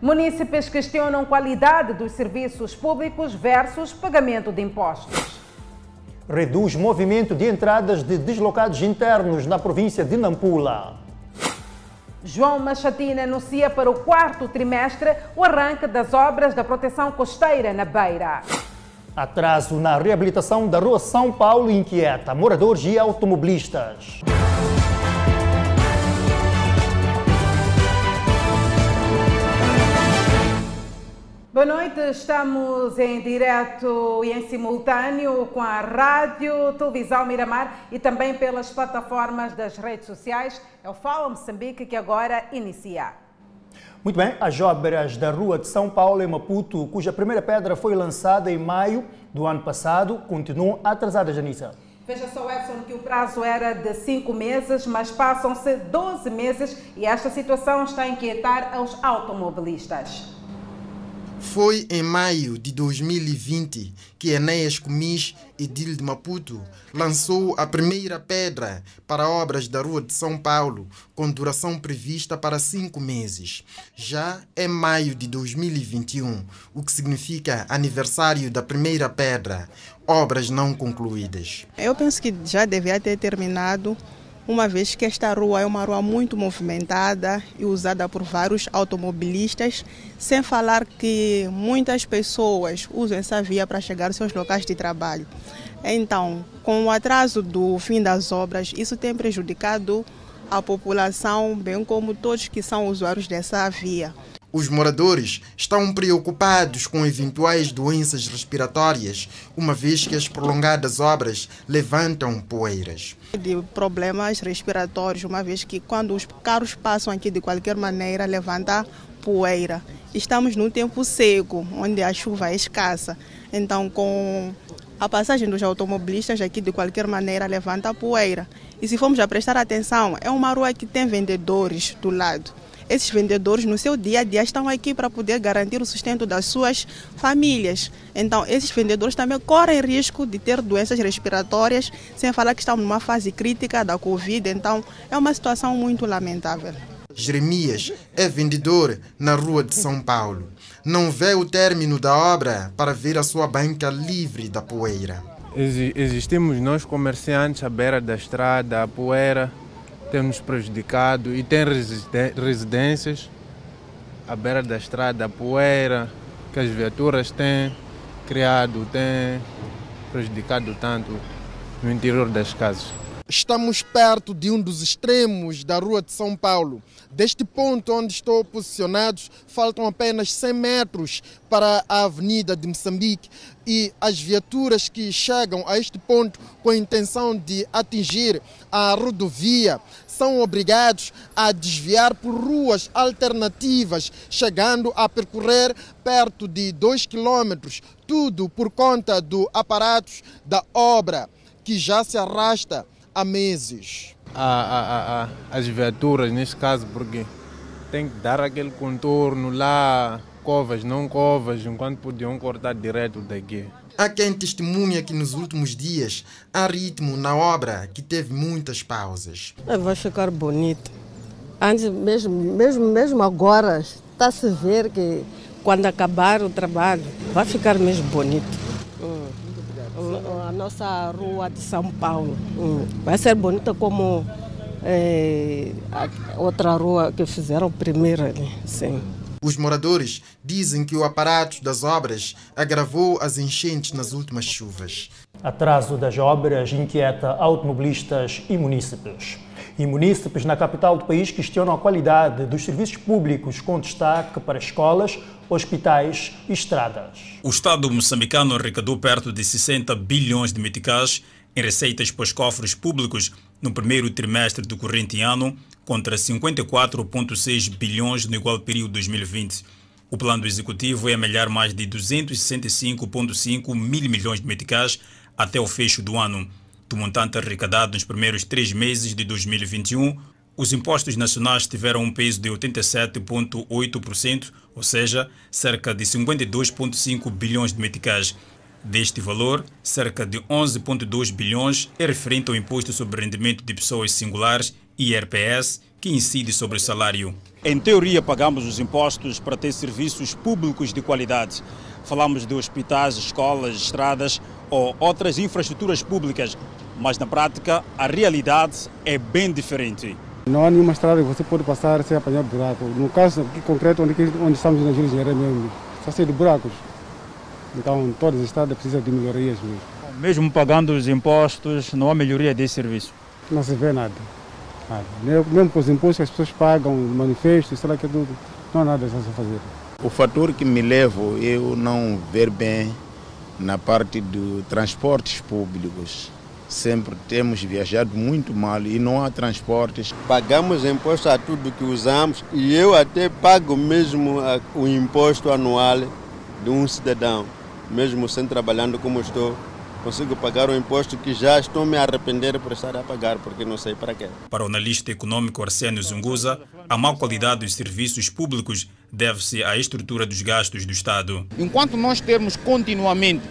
Munícipes questionam qualidade dos serviços públicos versus pagamento de impostos. Reduz movimento de entradas de deslocados internos na província de Nampula. João Machatina anuncia para o quarto trimestre o arranque das obras da proteção costeira na Beira. Atraso na reabilitação da Rua São Paulo inquieta moradores e automobilistas. Boa noite, estamos em direto e em simultâneo com a Rádio Televisão Miramar e também pelas plataformas das redes sociais. É o Fala Moçambique que agora inicia. Muito bem, as obras da Rua de São Paulo em Maputo, cuja primeira pedra foi lançada em maio do ano passado, continuam atrasadas, Janissa. Veja só, Edson, que o prazo era de cinco meses, mas passam-se 12 meses e esta situação está a inquietar os automobilistas. Foi em maio de 2020 que Enéas Comis, edil de Maputo, lançou a primeira pedra para obras da Rua de São Paulo, com duração prevista para cinco meses. Já é maio de 2021, o que significa aniversário da primeira pedra, obras não concluídas. Eu penso que já devia ter terminado uma vez que esta rua é uma rua muito movimentada e usada por vários automobilistas, sem falar que muitas pessoas usam essa via para chegar aos seus locais de trabalho. Então, com o atraso do fim das obras, isso tem prejudicado a população, bem como todos que são usuários dessa via. Os moradores estão preocupados com eventuais doenças respiratórias, uma vez que as prolongadas obras levantam poeiras. De problemas respiratórios, uma vez que quando os carros passam aqui de qualquer maneira levanta poeira. Estamos num tempo seco, onde a chuva é escassa. Então, com a passagem dos automobilistas aqui de qualquer maneira levanta poeira. E se formos a prestar atenção, é uma rua que tem vendedores do lado esses vendedores no seu dia a dia estão aqui para poder garantir o sustento das suas famílias. Então, esses vendedores também correm risco de ter doenças respiratórias, sem falar que estão numa fase crítica da Covid. Então, é uma situação muito lamentável. Jeremias é vendedor na rua de São Paulo. Não vê o término da obra para ver a sua banca livre da poeira. Existimos nós comerciantes à beira da estrada, a poeira tem nos prejudicado e tem residências à beira da estrada, a poeira que as viaturas têm criado, têm prejudicado tanto no interior das casas. Estamos perto de um dos extremos da rua de São Paulo. Deste ponto onde estou posicionado, faltam apenas 100 metros para a Avenida de Moçambique e as viaturas que chegam a este ponto com a intenção de atingir a rodovia são obrigados a desviar por ruas alternativas, chegando a percorrer perto de 2 quilômetros, tudo por conta do aparato da obra que já se arrasta há meses. A, as viaturas, neste caso, porque tem que dar aquele contorno lá, covas, não covas, enquanto podiam cortar direto daqui. Há quem testemunha que nos últimos dias há ritmo na obra que teve muitas pausas. Vai ficar bonito. Antes, mesmo, mesmo, mesmo agora, está-se a ver que quando acabar o trabalho, vai ficar mesmo bonito a nossa rua de São Paulo. Hum. Vai ser bonita como é, a outra rua que fizeram primeiro ali. Sim. Os moradores dizem que o aparato das obras agravou as enchentes nas últimas chuvas. Atraso das obras inquieta automobilistas e munícipes. E munícipes na capital do país questionam a qualidade dos serviços públicos, com destaque para escolas, hospitais e estradas. O Estado moçambicano arrecadou perto de 60 bilhões de meticais em receitas para os cofres públicos no primeiro trimestre do corrente ano, contra 54,6 bilhões no igual período de 2020. O plano executivo é amelhar mais de 265,5 mil milhões de meticais até o fecho do ano. Do montante arrecadado nos primeiros três meses de 2021, os impostos nacionais tiveram um peso de 87,8%, ou seja, cerca de 52,5 bilhões de meticais. Deste valor, cerca de 11,2 bilhões é referente ao Imposto sobre Rendimento de Pessoas Singulares, IRPS, que incide sobre o salário. Em teoria, pagamos os impostos para ter serviços públicos de qualidade. Falamos de hospitais, escolas, estradas ou outras infraestruturas públicas, mas na prática a realidade é bem diferente. Não há nenhuma estrada que você pode passar sem apanhar buraco. No caso aqui concreto, onde, onde estamos na Jirijeira mesmo, está cheio de buracos. Então todas as estradas precisam de melhorias mesmo. Mesmo pagando os impostos, não há melhoria desse serviço? Não se vê nada. Nada. Mesmo com os impostos que as pessoas pagam, manifestos, sei lá que é tudo, não há nada a fazer. O fator que me leva eu não ver bem na parte dos transportes públicos sempre temos viajado muito mal e não há transportes. Pagamos imposto a tudo que usamos e eu até pago mesmo o imposto anual de um cidadão, mesmo sem trabalhando como estou. Consigo pagar o imposto que já estou me arrepender por estar a pagar, porque não sei para quê. Para o analista econômico Arsênio Zunguza, a má qualidade dos serviços públicos deve-se à estrutura dos gastos do Estado. Enquanto nós temos continuamente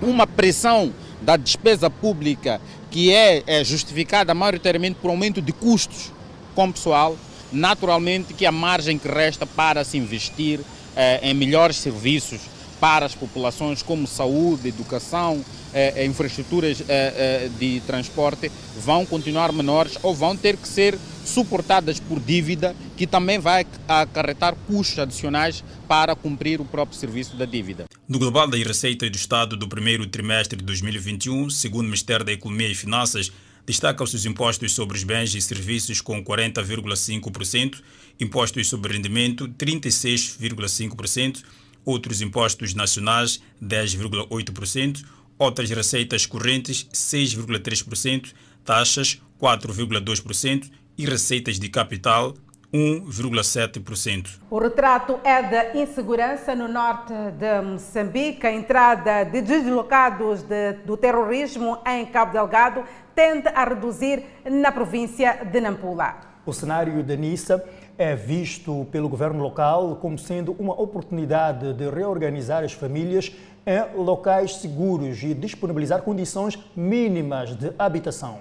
uma pressão da despesa pública que é, é justificada maioritariamente por aumento de custos com pessoal, naturalmente que a margem que resta para se investir eh, em melhores serviços para as populações como saúde, educação, eh, infraestruturas eh, eh, de transporte vão continuar menores ou vão ter que ser suportadas por dívida, que também vai acarretar custos adicionais para cumprir o próprio serviço da dívida. No global das receitas do Estado do primeiro trimestre de 2021, segundo o Ministério da Economia e Finanças, destacam-se os impostos sobre os bens e serviços com 40,5%, impostos sobre rendimento 36,5%, outros impostos nacionais 10,8%, outras receitas correntes 6,3%, taxas 4,2% e receitas de capital 1,7%. O retrato é da insegurança no norte de Moçambique. A entrada de deslocados de, do terrorismo em Cabo Delgado tende a reduzir na província de Nampula. O cenário da Nissa é visto pelo governo local como sendo uma oportunidade de reorganizar as famílias em locais seguros e disponibilizar condições mínimas de habitação.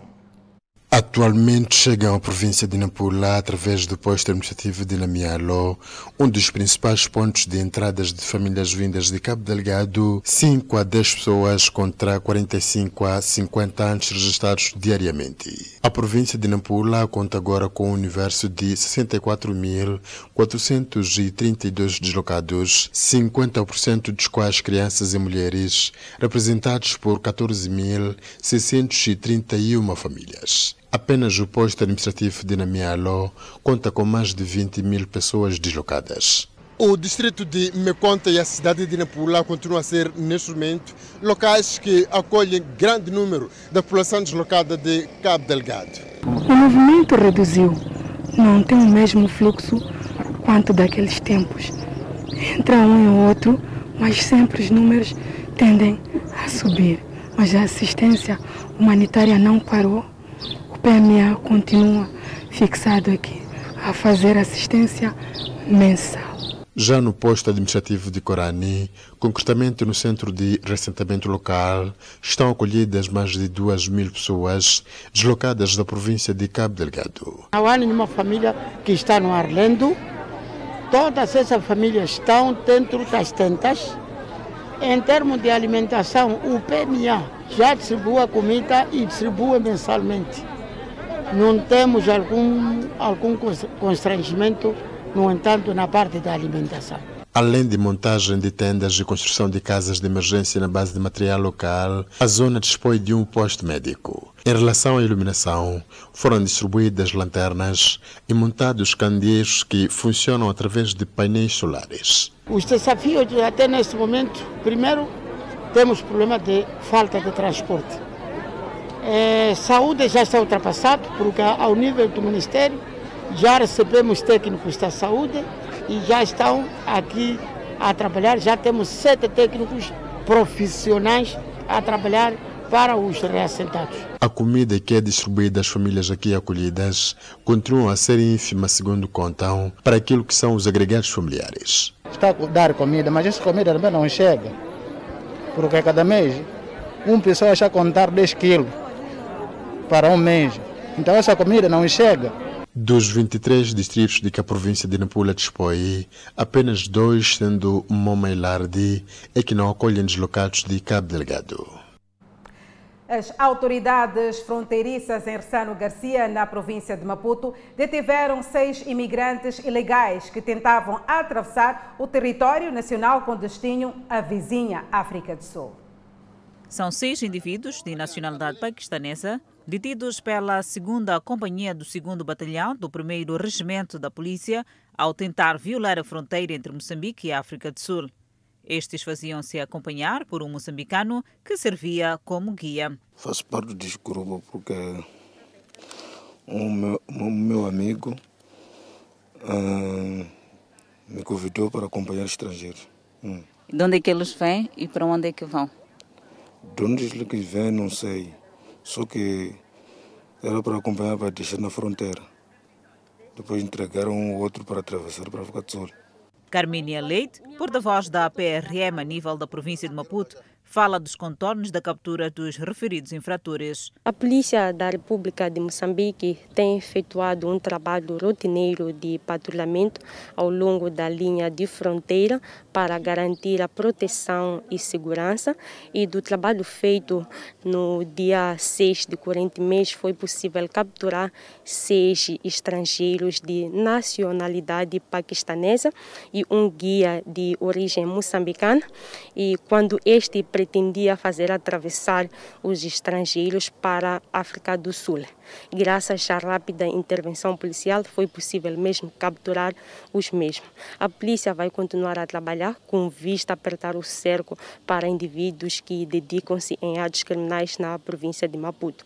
Atualmente chegam à província de Nampula através do posto administrativo de Namialo, um dos principais pontos de entradas de famílias vindas de Cabo Delgado, 5 a 10 pessoas contra 45 a 50 antes registrados diariamente. A província de Nampula conta agora com um universo de 64.432 deslocados, 50% dos quais crianças e mulheres, representados por 14.631 famílias. Apenas o posto administrativo de Namialo conta com mais de 20 mil pessoas deslocadas. O distrito de Meconta e a cidade de Nampula continuam a ser, neste momento, locais que acolhem grande número da população deslocada de Cabo Delgado. O movimento reduziu, não tem o mesmo fluxo quanto daqueles tempos. Entra um e outro, mas sempre os números tendem a subir. Mas a assistência humanitária não parou o PMA continua fixado aqui a fazer assistência mensal. Já no posto administrativo de Corani, concretamente no centro de ressentamento local, estão acolhidas mais de duas mil pessoas deslocadas da província de Cabo Delgado. Não há nenhuma família que está no Arlendo. Todas essas famílias estão dentro das tentas. Em termos de alimentação, o PMA já distribui a comida e distribui mensalmente não temos algum, algum constrangimento, no entanto, na parte da alimentação. Além de montagem de tendas e construção de casas de emergência na base de material local, a zona dispõe de um posto médico. Em relação à iluminação, foram distribuídas lanternas e montados candeeiros que funcionam através de painéis solares. Os desafios até neste momento, primeiro, temos problema de falta de transporte. É, saúde já está ultrapassado, porque ao nível do Ministério já recebemos técnicos da saúde e já estão aqui a trabalhar. Já temos sete técnicos profissionais a trabalhar para os reassentados. A comida que é distribuída às famílias aqui acolhidas continua a ser ínfima, segundo contam, para aquilo que são os agregados familiares. Está a dar comida, mas essa comida também não chega, porque cada mês uma pessoa está a contar 10 quilos para um mês. Então essa comida não chega. Dos 23 distritos de que a província de Nampula dispõe, apenas dois, sendo Moma e Lardi, é que não acolhem deslocados de Cabo Delgado. As autoridades fronteiriças em Ressano Garcia, na província de Maputo, detiveram seis imigrantes ilegais que tentavam atravessar o território nacional com destino à vizinha África do Sul. São seis indivíduos de nacionalidade paquistanesa detidos pela segunda companhia do segundo batalhão do primeiro regimento da polícia ao tentar violar a fronteira entre Moçambique e África do Sul. Estes faziam-se acompanhar por um moçambicano que servia como guia. Faço parte deste grupo porque um meu, um meu amigo uh, me convidou para acompanhar estrangeiros. Hum. De onde é que eles vêm e para onde é que vão? De onde eles vêm, não sei. Só que era para acompanhar para deixar na fronteira. Depois entregaram um outro para atravessar para África do. Carmínia Leite, porta-voz da PRM a nível da província de Maputo, fala dos contornos da captura dos referidos infratores. A Polícia da República de Moçambique tem efetuado um trabalho rotineiro de patrulhamento ao longo da linha de fronteira para garantir a proteção e segurança e do trabalho feito no dia 6 de corrente mês foi possível capturar seis estrangeiros de nacionalidade paquistanesa e um guia de origem moçambicana e quando este pretendia fazer atravessar os estrangeiros para a África do Sul. Graças à rápida intervenção policial, foi possível mesmo capturar os mesmos. A polícia vai continuar a trabalhar com vista a apertar o cerco para indivíduos que dedicam-se em atos criminais na província de Maputo.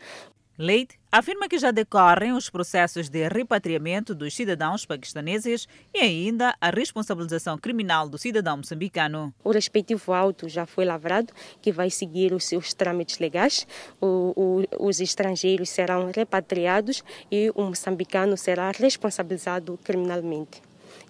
Leite afirma que já decorrem os processos de repatriamento dos cidadãos paquistaneses e ainda a responsabilização criminal do cidadão moçambicano. O respectivo auto já foi lavrado, que vai seguir os seus trâmites legais. O, o, os estrangeiros serão repatriados e o moçambicano será responsabilizado criminalmente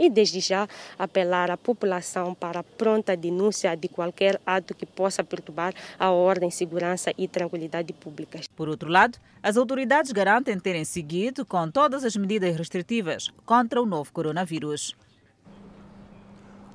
e, desde já, apelar à população para pronta denúncia de qualquer ato que possa perturbar a ordem, segurança e tranquilidade públicas. Por outro lado, as autoridades garantem terem seguido com todas as medidas restritivas contra o novo coronavírus.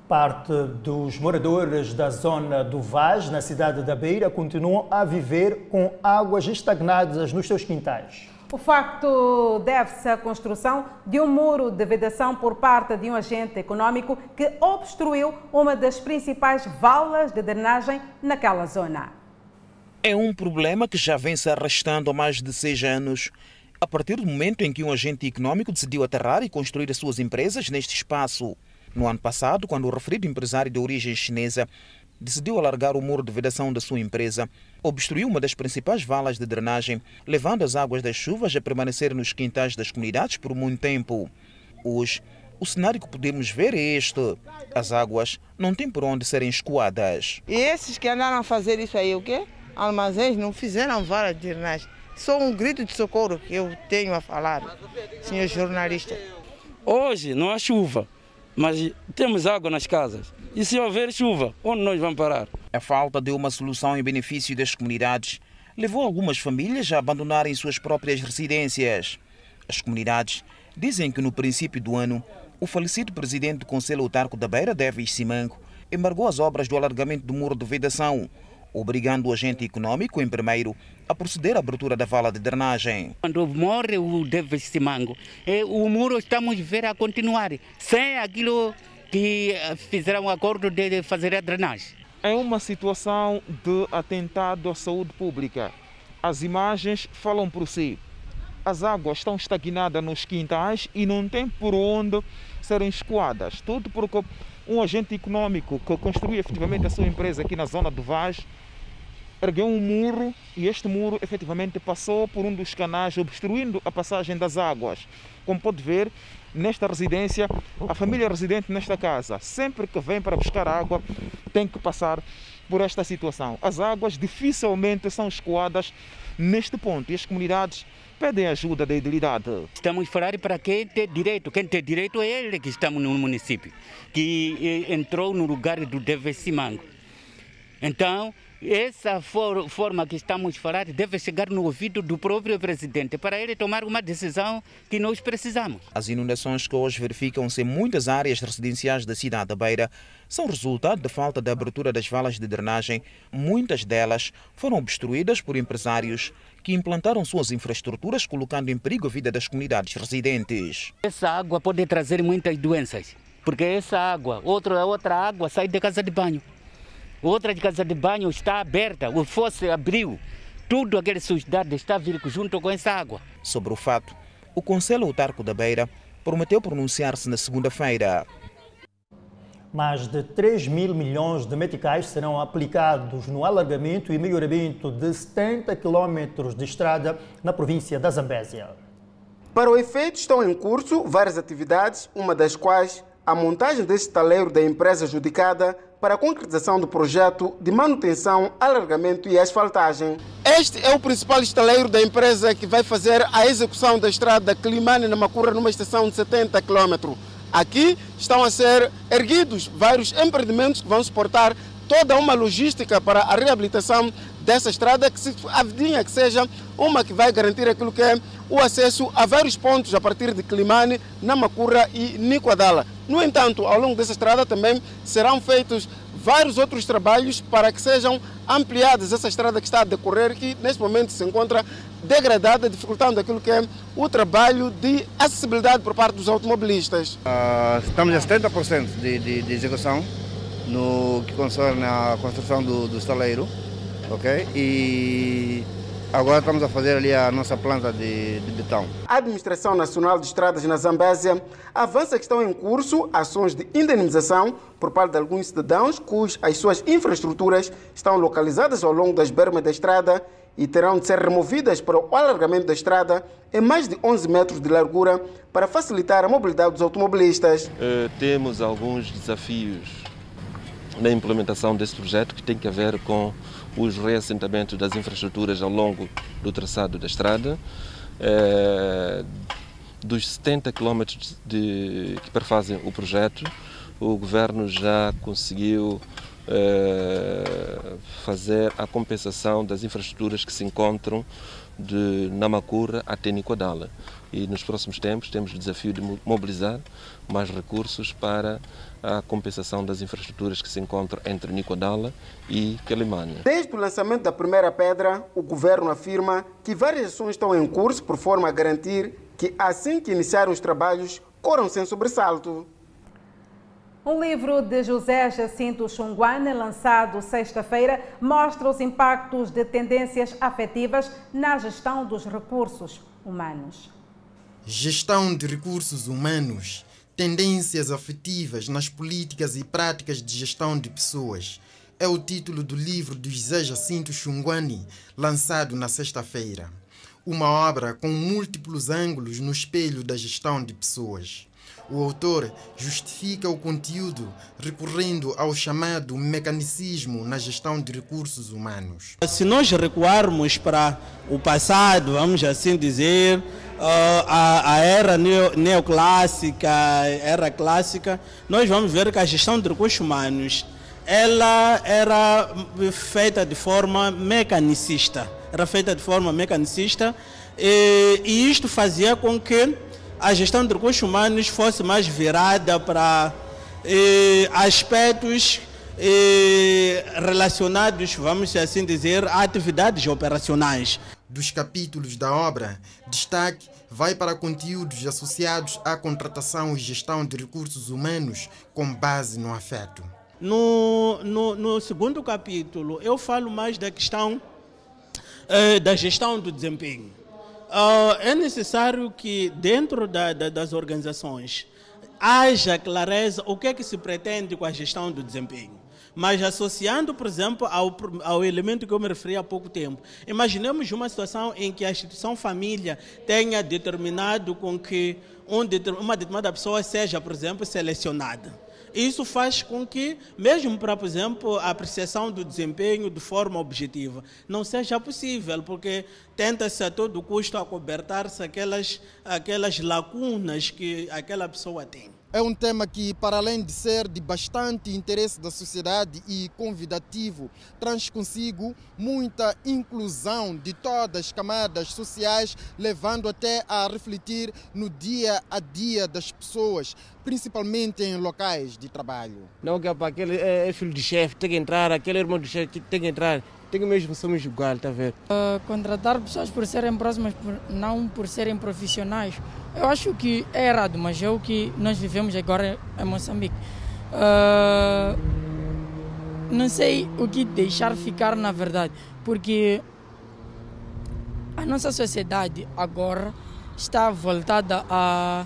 Parte dos moradores da zona do Vaz, na cidade da Beira, continuam a viver com águas estagnadas nos seus quintais. O facto deve-se à construção de um muro de vedação por parte de um agente econômico que obstruiu uma das principais valas de drenagem naquela zona. É um problema que já vem se arrastando há mais de seis anos. A partir do momento em que um agente econômico decidiu aterrar e construir as suas empresas neste espaço. No ano passado, quando o referido empresário de origem chinesa decidiu alargar o muro de vedação da sua empresa, obstruiu uma das principais valas de drenagem, levando as águas das chuvas a permanecer nos quintais das comunidades por muito tempo. Hoje, o cenário que podemos ver é este. As águas não têm por onde serem escoadas. E esses que andaram a fazer isso aí, o quê? Armazéns não fizeram valas de drenagem. Só um grito de socorro que eu tenho a falar, senhor jornalista. Hoje não há chuva, mas temos água nas casas. E se houver chuva, onde nós vamos parar? A falta de uma solução em benefício das comunidades levou algumas famílias a abandonarem suas próprias residências. As comunidades dizem que no princípio do ano, o falecido presidente do Conselho Autarco da Beira, Davis Simango, embargou as obras do alargamento do muro de vedação, obrigando o agente econômico, em primeiro, a proceder à abertura da vala de drenagem. Quando morre o Davis Simango, eh, o muro estamos a ver a continuar, sem aquilo que eh, fizeram um acordo de fazer a drenagem. É uma situação de atentado à saúde pública. As imagens falam por si. As águas estão estagnadas nos quintais e não tem por onde serem escoadas. Tudo porque um agente econômico que construiu efetivamente a sua empresa aqui na zona do Vaz ergueu um muro e este muro efetivamente passou por um dos canais, obstruindo a passagem das águas. Como pode ver, nesta residência, a família residente nesta casa, sempre que vem para buscar água, tem que passar por esta situação. As águas dificilmente são escoadas neste ponto e as comunidades pedem ajuda da idilidade. Estamos a falar para quem tem direito. Quem tem direito é ele que estamos no município, que eh, entrou no lugar do Deve Simango. Então, essa for, forma que estamos a falar deve chegar no ouvido do próprio presidente para ele tomar uma decisão que nós precisamos. As inundações que hoje verificam-se em muitas áreas residenciais da cidade da Beira são resultado da falta de abertura das valas de drenagem. Muitas delas foram obstruídas por empresários que implantaram suas infraestruturas, colocando em perigo a vida das comunidades residentes. Essa água pode trazer muitas doenças, porque essa água, outra, outra água sai da casa de banho. Outra de casa de banho está aberta, o fosse abriu. Tudo aquele sujidade está vir junto com essa água. Sobre o fato, o Conselho Autarco da Beira prometeu pronunciar-se na segunda-feira. Mais de 3 mil milhões de meticais serão aplicados no alargamento e melhoramento de 70 quilômetros de estrada na província da Zambésia. Para o efeito, estão em curso várias atividades, uma das quais a montagem deste taleiro da empresa adjudicada para a concretização do projeto de manutenção, alargamento e asfaltagem. Este é o principal estaleiro da empresa que vai fazer a execução da estrada Climane-Namacura numa estação de 70 km. Aqui estão a ser erguidos vários empreendimentos que vão suportar toda uma logística para a reabilitação dessa estrada que se avidinha que seja uma que vai garantir aquilo que é o acesso a vários pontos a partir de Climane, Namacura e Nicoadala. No entanto, ao longo dessa estrada também serão feitos vários outros trabalhos para que sejam ampliadas essa estrada que está a decorrer, que neste momento se encontra degradada, dificultando aquilo que é o trabalho de acessibilidade por parte dos automobilistas. Uh, estamos a 70% de, de, de, execução no que concerne a construção do, do estaleiro, ok? E Agora estamos a fazer ali a nossa planta de, de betão. A Administração Nacional de Estradas na Zambésia avança que estão em curso ações de indenização por parte de alguns cidadãos cujas as suas infraestruturas estão localizadas ao longo das bermas da estrada e terão de ser removidas para o alargamento da estrada em mais de 11 metros de largura para facilitar a mobilidade dos automobilistas. Uh, temos alguns desafios na implementação desse projeto que tem que ver com os reassentamentos das infraestruturas ao longo do traçado da estrada. É, dos 70 quilómetros que perfazem o projeto, o governo já conseguiu é, fazer a compensação das infraestruturas que se encontram de Namacura até Nicoadala. E nos próximos tempos temos o desafio de mobilizar mais recursos para a compensação das infraestruturas que se encontram entre Nicodala e Quelimane. Desde o lançamento da primeira pedra, o governo afirma que várias ações estão em curso por forma a garantir que assim que iniciarem os trabalhos, corram sem sobressalto. Um livro de José Jacinto Xunguane, lançado sexta-feira, mostra os impactos de tendências afetivas na gestão dos recursos humanos. Gestão de recursos humanos Tendências afetivas nas políticas e práticas de gestão de pessoas. É o título do livro de José Jacinto Xunguani, lançado na sexta-feira. Uma obra com múltiplos ângulos no espelho da gestão de pessoas. O autor justifica o conteúdo recorrendo ao chamado mecanicismo na gestão de recursos humanos. Se nós recuarmos para o passado, vamos assim dizer, uh, a, era neo, neoclássica, era clássica, nós vamos ver que a gestão de recursos humanos ela era feita de forma mecanicista, era feita de forma mecanicista e, e isto fazia com que a gestão de recursos humanos fosse mais virada para eh, aspectos eh, relacionados, vamos assim dizer, a atividades operacionais dos capítulos da obra, destaque vai para conteúdos associados à contratação e gestão de recursos humanos com base no afeto. No, no, no segundo capítulo, eu falo mais da questão eh, da gestão do desempenho. Uh, é necessário que, dentro da, da, das organizações, haja clareza o que é que se pretende com a gestão do desempenho mas associando, por exemplo, ao, ao elemento que eu me referi há pouco tempo. Imaginemos uma situação em que a instituição família tenha determinado com que um, uma determinada pessoa seja, por exemplo, selecionada. Isso faz com que, mesmo para, por exemplo, a apreciação do desempenho de forma objetiva, não seja possível, porque tenta-se a todo custo acobertar-se aquelas, aquelas lacunas que aquela pessoa tem. É um tema que, para além de ser de bastante interesse da sociedade e convidativo, traz consigo muita inclusão de todas as camadas sociais, levando até a refletir no dia a dia das pessoas, principalmente em locais de trabalho. Não que é aquele é, é filho de chefe, tem que entrar, aquele irmão de chefe tem que entrar que mesmo somos igual, tá vendo? Uh, contratar pessoas por serem próximas, por, não por serem profissionais, eu acho que é errado, mas é o que nós vivemos agora em Moçambique. Uh, não sei o que deixar ficar na verdade, porque a nossa sociedade agora está voltada a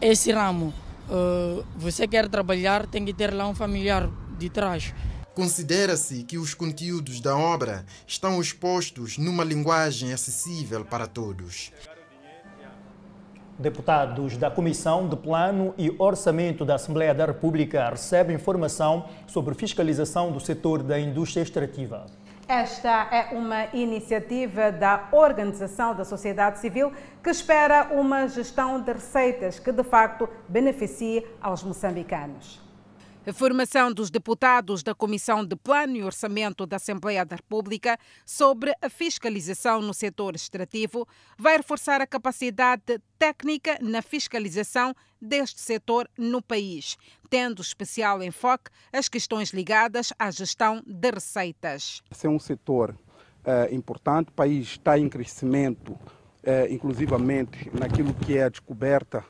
esse ramo. Uh, você quer trabalhar, tem que ter lá um familiar de trás. Considera-se que os conteúdos da obra estão expostos numa linguagem acessível para todos. Deputados da Comissão de Plano e Orçamento da Assembleia da República recebem informação sobre fiscalização do setor da indústria extrativa. Esta é uma iniciativa da Organização da Sociedade Civil que espera uma gestão de receitas que de facto beneficie aos moçambicanos. A formação dos deputados da Comissão de Plano e Orçamento da Assembleia da República sobre a fiscalização no setor extrativo vai reforçar a capacidade técnica na fiscalização deste setor no país, tendo especial enfoque as questões ligadas à gestão de receitas. Esse é um setor é, importante, o país está em crescimento, é, inclusivamente naquilo que é a descoberta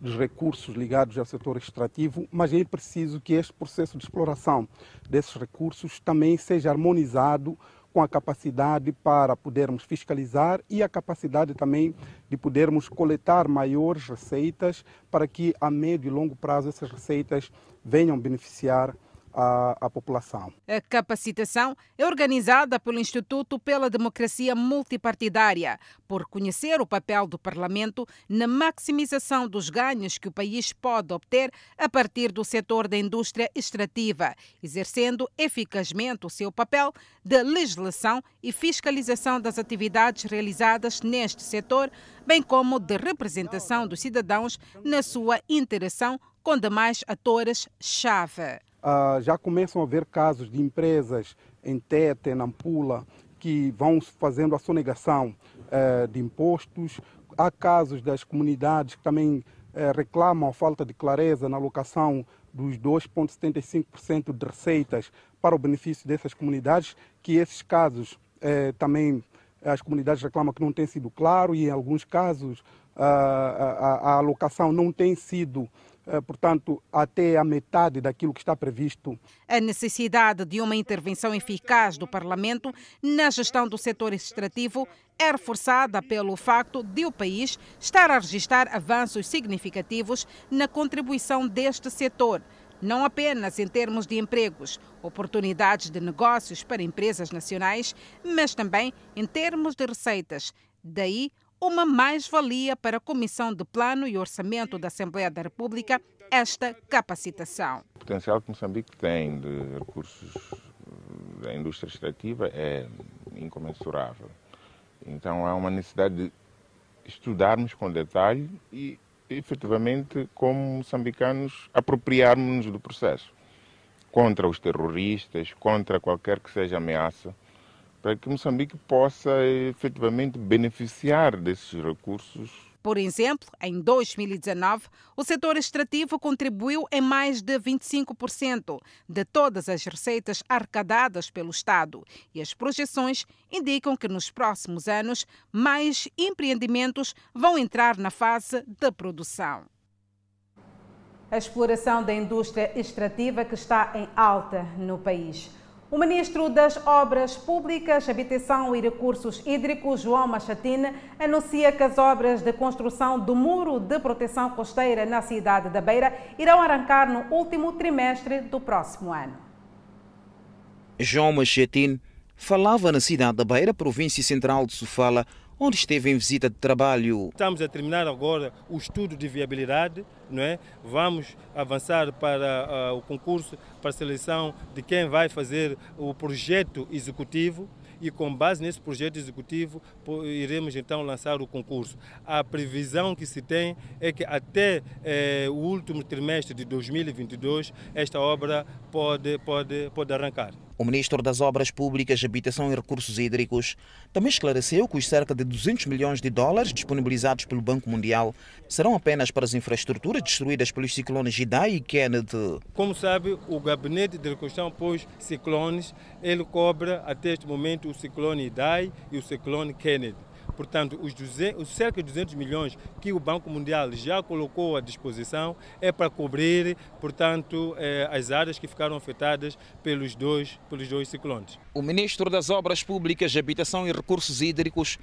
dos recursos ligados ao setor extrativo, mas é preciso que este processo de exploração desses recursos também seja harmonizado com a capacidade para podermos fiscalizar e a capacidade também de podermos coletar maiores receitas para que a médio e longo prazo essas receitas venham beneficiar à, à, população. A capacitação é organizada pelo Instituto pela Democracia Multipartidária, por conhecer o papel do Parlamento na maximização dos ganhos que o país pode obter a partir do setor da indústria extrativa, exercendo eficazmente o seu papel de legislação e fiscalização das atividades realizadas neste setor, bem como de representação dos cidadãos na sua interação com demais atores-chave. Uh, já começam a haver casos de empresas em Tete, em Nampula, que vão fazendo a sonegação uh, de impostos. Há casos das comunidades que também uh, reclamam a falta de clareza na alocação dos 2,75% de receitas para o benefício dessas comunidades, que esses casos eh, também as comunidades reclamam que não tem sido claro e em alguns casos a, a, a alocação não tem sido eh, portanto, até a metade daquilo que está previsto. A necessidade de uma intervenção eficaz do Parlamento na gestão do setor extrativo é reforçada pelo facto de o país estar a registrar avanços significativos na contribuição deste setor não apenas em termos de empregos, oportunidades de negócios para empresas nacionais, mas também em termos de receitas. Daí uma mais-valia para a Comissão de Plano e Orçamento da Assembleia da República esta capacitação. O potencial que Moçambique tem de recursos da indústria extrativa é incomensurável. Então há uma necessidade de estudarmos com detalhe e, efetivamente, como moçambicanos, apropriarmos-nos do processo contra os terroristas, contra qualquer que seja ameaça para que Moçambique possa efetivamente beneficiar desses recursos. Por exemplo, em 2019, o setor extrativo contribuiu em mais de 25% de todas as receitas arrecadadas pelo Estado. E as projeções indicam que nos próximos anos mais empreendimentos vão entrar na fase de produção. A exploração da indústria extrativa que está em alta no país. O ministro das Obras Públicas, Habitação e Recursos Hídricos, João Machatine, anuncia que as obras de construção do muro de proteção costeira na cidade da Beira irão arrancar no último trimestre do próximo ano. João Machatine falava na cidade da Beira, província central de Sofala, onde esteve em visita de trabalho. Estamos a terminar agora o estudo de viabilidade, não é? Vamos avançar para uh, o concurso para a seleção de quem vai fazer o projeto executivo e com base nesse projeto executivo iremos então lançar o concurso. A previsão que se tem é que até eh, o último trimestre de 2022 esta obra pode, pode, pode arrancar. O ministro das Obras Públicas, Habitação e Recursos Hídricos também esclareceu que os cerca de 200 milhões de dólares disponibilizados pelo Banco Mundial serão apenas para as infraestruturas destruídas pelos ciclones Idai e Kenneth. Como sabe, o gabinete de reconstrução pós ciclones, ele cobra até este momento o ciclone Idai e o ciclone Kenneth. Portanto, os, 200, os cerca de 200 milhões que o Banco Mundial já colocou à disposição é para cobrir, portanto, eh, as áreas que ficaram afetadas pelos dois, pelos dois ciclones. O ministro das Obras Públicas, Habitação e Recursos Hídricos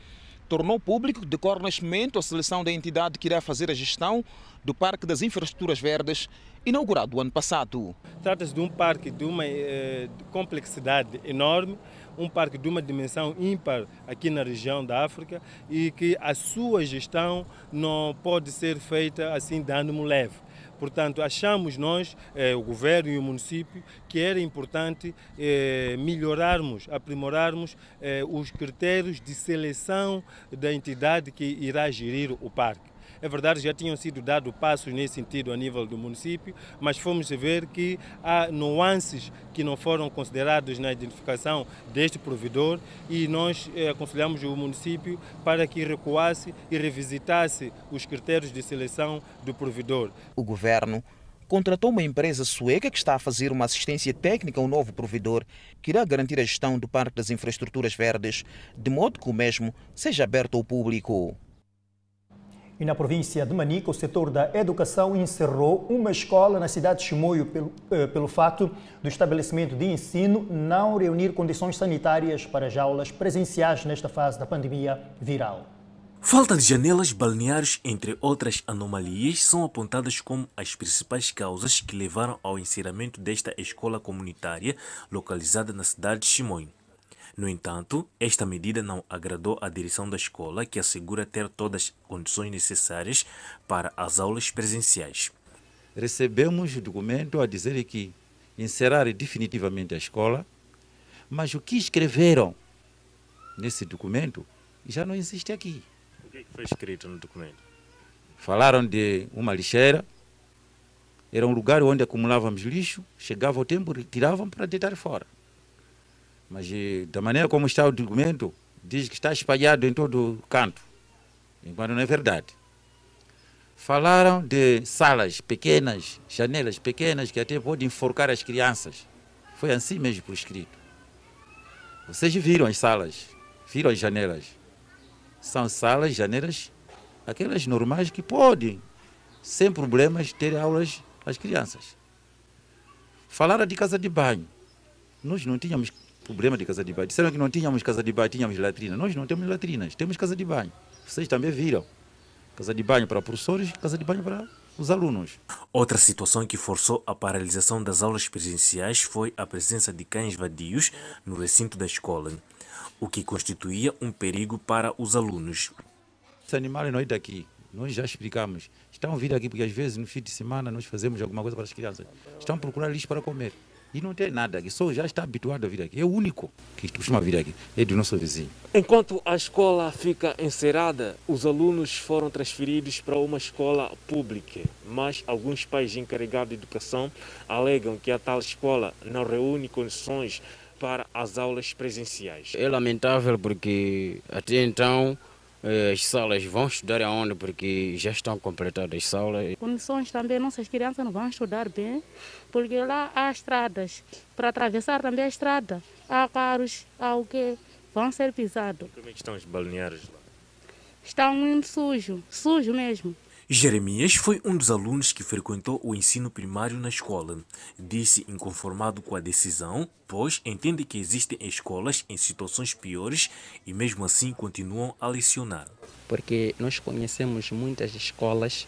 tornou público decorre neste momento a seleção da entidade que irá fazer a gestão do Parque das Infraestruturas Verdes, inaugurado o ano passado. Trata-se de um parque de uma eh, complexidade enorme, um parque de uma dimensão ímpar aqui na região da África e que a sua gestão não pode ser feita assim de ânimo leve. Portanto, achamos nós, eh, o governo e o município, que era importante eh, melhorarmos, aprimorarmos eh, os critérios de seleção da entidade que irá gerir o parque. É verdade, já tinham sido dados passos nesse sentido a nível do município, mas fomos ver que há nuances que não foram considerados na identificação deste provedor e nós eh, aconselhamos o município para que recuasse e revisitasse os critérios de seleção do provedor. O governo contratou uma empresa sueca que está a fazer uma assistência técnica ao novo provedor, que irá garantir a gestão do Parque das Infraestruturas Verdes, de modo que o mesmo seja aberto ao público. E na província de Manica, o setor da educação encerrou uma escola na cidade de Chimoio pelo, eh, pelo fato do estabelecimento de ensino não reunir condições sanitárias para as aulas presenciais nesta fase da pandemia viral. Falta de janelas balneares, entre outras anomalias, são apontadas como as principais causas que levaram ao encerramento desta escola comunitária localizada na cidade de Chimoio. No entanto, esta medida não agradou à direção da escola, que assegura ter todas as condições necessárias para as aulas presenciais. Recebemos o documento a dizer que encerrar definitivamente a escola, mas o que escreveram nesse documento já não existe aqui. O que foi escrito no documento? Falaram de uma lixeira, era um lugar onde acumulávamos lixo, chegava o tempo, retiravam para deitar fora. Mas da maneira como está o documento, diz que está espalhado em todo canto, enquanto não é verdade. Falaram de salas pequenas, janelas pequenas, que até podem enforcar as crianças. Foi assim mesmo por escrito. Vocês viram as salas, viram as janelas. São salas, janelas, aquelas normais que podem, sem problemas, ter aulas às crianças. Falaram de casa de banho. Nós não tínhamos problema de casa de banho. Disseram que não tínhamos casa de banho, tínhamos latrina. Nós não temos latrinas, temos casa de banho. Vocês também viram. Casa de banho para professores, casa de banho para os alunos. Outra situação que forçou a paralisação das aulas presenciais foi a presença de cães vadios no recinto da escola, o que constituía um perigo para os alunos. Esses animais não é daqui. Nós já explicamos. Estão vindo aqui porque às vezes no fim de semana nós fazemos alguma coisa para as crianças. Estão procurando lixo para comer. E não tem nada aqui, só já está habituado a vir aqui. É o único que costuma vir aqui, é do nosso vizinho. Enquanto a escola fica encerrada, os alunos foram transferidos para uma escola pública, mas alguns pais encarregados de educação alegam que a tal escola não reúne condições para as aulas presenciais. É lamentável porque até então as salas vão estudar aonde porque já estão completadas as salas. Condições também, nossas crianças não vão estudar bem, porque lá há estradas. Para atravessar também a estrada, há carros, há o que vão ser pisados. Como é que estão os balneários lá? Estão muito sujo, sujo mesmo. Jeremias foi um dos alunos que frequentou o ensino primário na escola. Disse inconformado com a decisão, pois entende que existem escolas em situações piores e mesmo assim continuam a lecionar. Porque nós conhecemos muitas escolas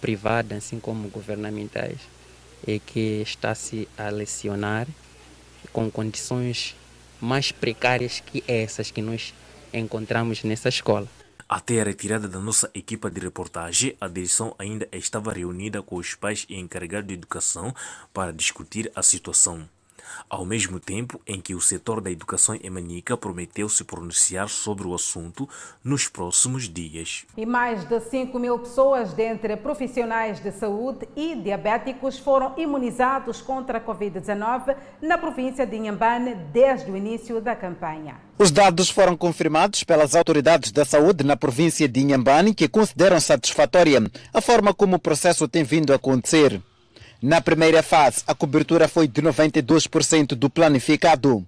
privadas, assim como governamentais, e que está-se a lecionar com condições mais precárias que essas que nós encontramos nessa escola. Até a retirada da nossa equipa de reportagem, a direção ainda estava reunida com os pais e encarregados de educação para discutir a situação. Ao mesmo tempo em que o setor da educação em Manica prometeu se pronunciar sobre o assunto nos próximos dias. E mais de 5 mil pessoas, dentre profissionais de saúde e diabéticos, foram imunizados contra a Covid-19 na província de Inhambane desde o início da campanha. Os dados foram confirmados pelas autoridades da saúde na província de Inhambane, que consideram satisfatória a forma como o processo tem vindo a acontecer. Na primeira fase, a cobertura foi de 92% do planificado.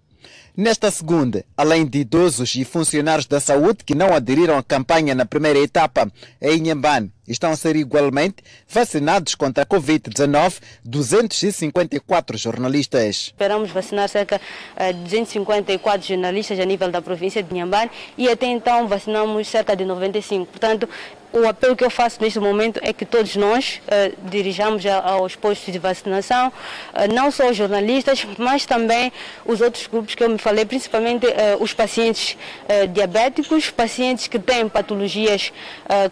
Nesta segunda, além de idosos e funcionários da saúde que não aderiram à campanha na primeira etapa, em Inhambane estão a ser igualmente vacinados contra a Covid-19 254 jornalistas. Esperamos vacinar cerca de 254 jornalistas a nível da província de Inhambane e até então vacinamos cerca de 95. Portanto, o apelo que eu faço neste momento é que todos nós uh, dirijamos aos postos de vacinação, uh, não só os jornalistas, mas também os outros grupos que eu me falei, principalmente uh, os pacientes diabéticos, pacientes que têm patologias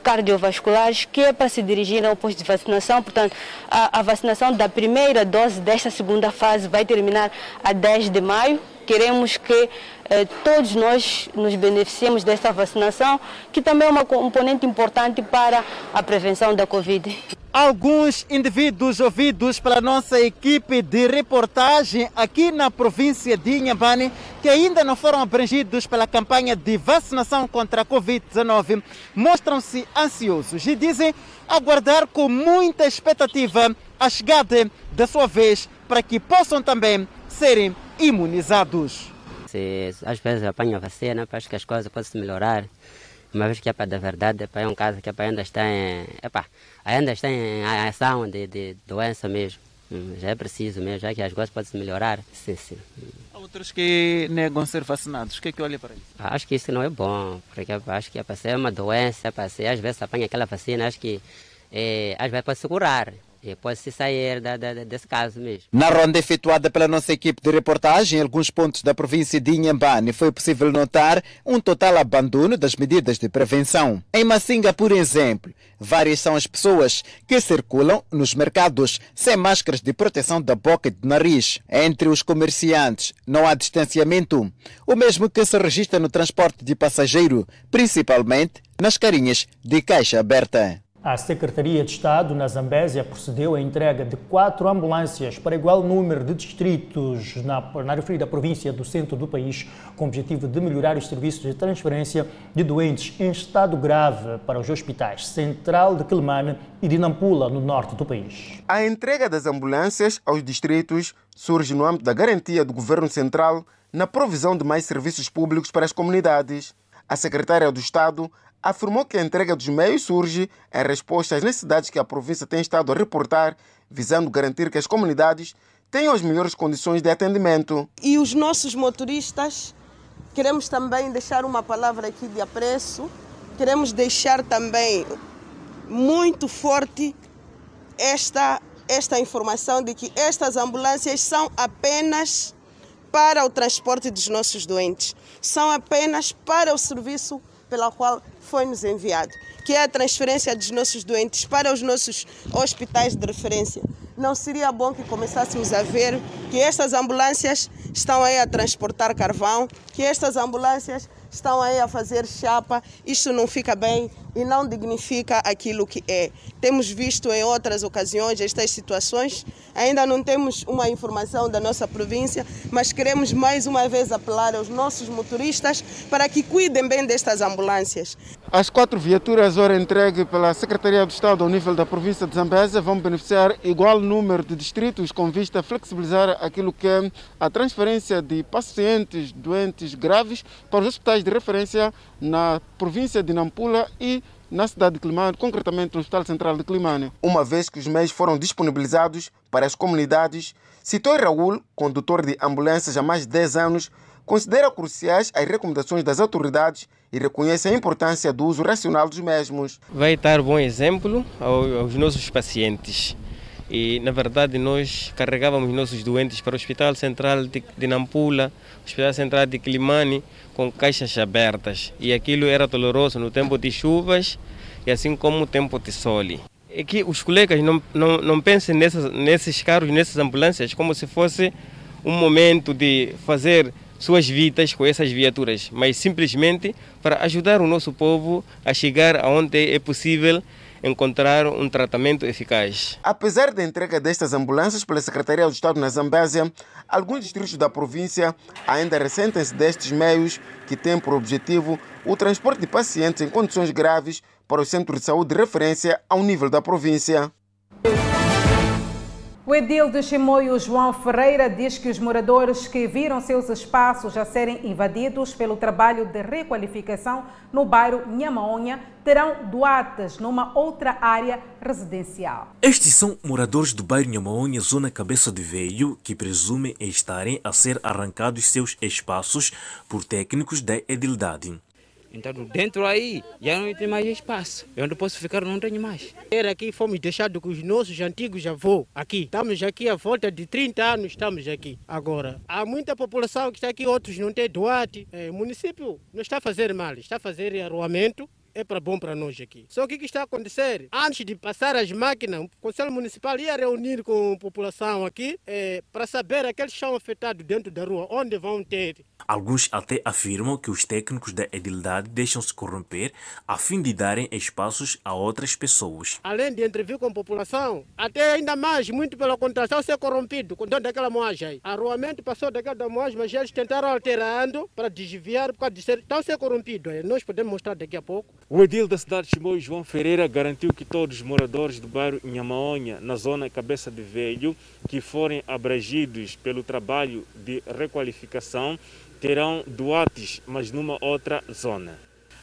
cardiovasculares, que é para se dirigir ao posto de vacinação. Portanto, a, a vacinação da primeira dose desta segunda fase vai terminar a 10 de maio. Queremos que eh, todos nós nos beneficiemos dessa vacinação, que também é uma componente importante para a prevenção da Covid. Alguns indivíduos ouvidos pela nossa equipe de reportagem aqui na província de Inhambane, que ainda não foram abrangidos pela campanha de vacinação contra a Covid-19, mostram-se ansiosos e dizem aguardar com muita expectativa a chegada da sua vez para que possam também serem imunizados. Se às vezes apanha a vacina, acho que as coisas podem se melhorar. Uma vez que é para da verdade, é um caso que é ainda está em, epa, ainda está em ação de, de doença mesmo. Hum, já é preciso mesmo, já que as coisas podem se melhorar. Sim, sim. Há outros que negam ser vacinados. O que é que olha para isso? Acho que isso não é bom, porque acho que é para ser uma doença, é para ser, às vezes apanha aquela vacina, acho que é, às vezes pode se curar. E pode se sair da, da, desse caso mesmo. Na ronda efetuada pela nossa equipe de reportagem em alguns pontos da província de Inhambane, foi possível notar um total abandono das medidas de prevenção. Em Massinga, por exemplo, várias são as pessoas que circulam nos mercados sem máscaras de proteção da boca e do nariz. Entre os comerciantes, não há distanciamento, o mesmo que se registra no transporte de passageiro, principalmente nas carinhas de caixa aberta. A Secretaria de Estado na Zambésia procedeu à entrega de quatro ambulâncias para igual número de distritos na, na referida província do centro do país, com o objetivo de melhorar os serviços de transferência de doentes em estado grave para os hospitais Central de Quelimane e de Nampula, no norte do país. A entrega das ambulâncias aos distritos surge no âmbito da garantia do Governo Central na provisão de mais serviços públicos para as comunidades. A secretária do Estado afirmou que a entrega dos meios surge em resposta às necessidades que a província tem estado a reportar, visando garantir que as comunidades tenham as melhores condições de atendimento. E os nossos motoristas, queremos também deixar uma palavra aqui de apreço, queremos deixar também muito forte esta, esta informação de que estas ambulâncias são apenas para o transporte dos nossos doentes, são apenas para o serviço pela qual foi-nos enviado, que é a transferência dos nossos doentes para os nossos hospitais de referência. Não seria bom que começássemos a ver que estas ambulâncias estão aí a transportar carvão, que estas ambulâncias estão aí a fazer chapa, isto não fica bem e não dignifica aquilo que é. Temos visto em outras ocasiões estas situações, ainda não temos uma informação da nossa província, mas queremos mais uma vez apelar aos nossos motoristas para que cuidem bem destas ambulâncias. As quatro viaturas ora entregue pela Secretaria do Estado ao nível da província de Zambésia vão beneficiar igual número de distritos com vista a flexibilizar aquilo que é a transferência de pacientes doentes graves para os hospitais de referência na província de Nampula e na cidade de Climane, concretamente no Hospital Central de Climane. Uma vez que os meios foram disponibilizados para as comunidades, citou Raul, condutor de ambulâncias há mais de 10 anos, considera cruciais as recomendações das autoridades e reconhece a importância do uso racional dos mesmos. Vai dar bom exemplo aos nossos pacientes. E, na verdade, nós carregávamos nossos doentes para o Hospital Central de Nampula, Hospital Central de Climane, com caixas abertas. E aquilo era doloroso no tempo de chuvas e assim como no tempo de sol. É que os colegas não, não, não pensem nessas, nesses carros, nessas ambulâncias, como se fosse um momento de fazer suas vidas com essas viaturas, mas simplesmente para ajudar o nosso povo a chegar aonde é possível encontrar um tratamento eficaz. Apesar da entrega destas ambulâncias pela Secretaria do Estado na Zambésia, alguns distritos da província ainda ressentem-se destes meios que têm por objetivo o transporte de pacientes em condições graves para o centro de saúde de referência ao nível da província. O edil de Chimoio, João Ferreira, diz que os moradores que viram seus espaços a serem invadidos pelo trabalho de requalificação no bairro Nhamaonha terão doatas numa outra área residencial. Estes são moradores do bairro Nhamaonha, zona Cabeça de Veio, que presumem estarem a ser arrancados seus espaços por técnicos da edildade. Então, dentro aí, já não tem mais espaço. Eu onde posso ficar, não tenho mais. Era aqui, fomos deixados com os nossos antigos avós aqui. Estamos aqui há volta de 30 anos, estamos aqui agora. Há muita população que está aqui, outros não têm doate. É, o município não está a fazer mal, está a fazer arruamento é para bom para nós aqui. Só que o que está a acontecer? Antes de passar as máquinas, o Conselho Municipal ia reunir com a população aqui é, para saber aqueles que são afetados dentro da rua, onde vão ter. Alguns até afirmam que os técnicos da edilidade deixam-se corromper a fim de darem espaços a outras pessoas. Além de entrevir com a população, até ainda mais, muito pelo contrário, estão ser corrompidos com dentro daquela moagem aí. Arruamento passou daquela moagem, mas eles tentaram alterando para desviar, por causa de ser, estão a ser corrompidos. Nós podemos mostrar daqui a pouco. O edil da cidade de Chimoio, João Ferreira, garantiu que todos os moradores do bairro Nhamaonha, na zona Cabeça de Velho, que forem abrangidos pelo trabalho de requalificação, terão doates, mas numa outra zona.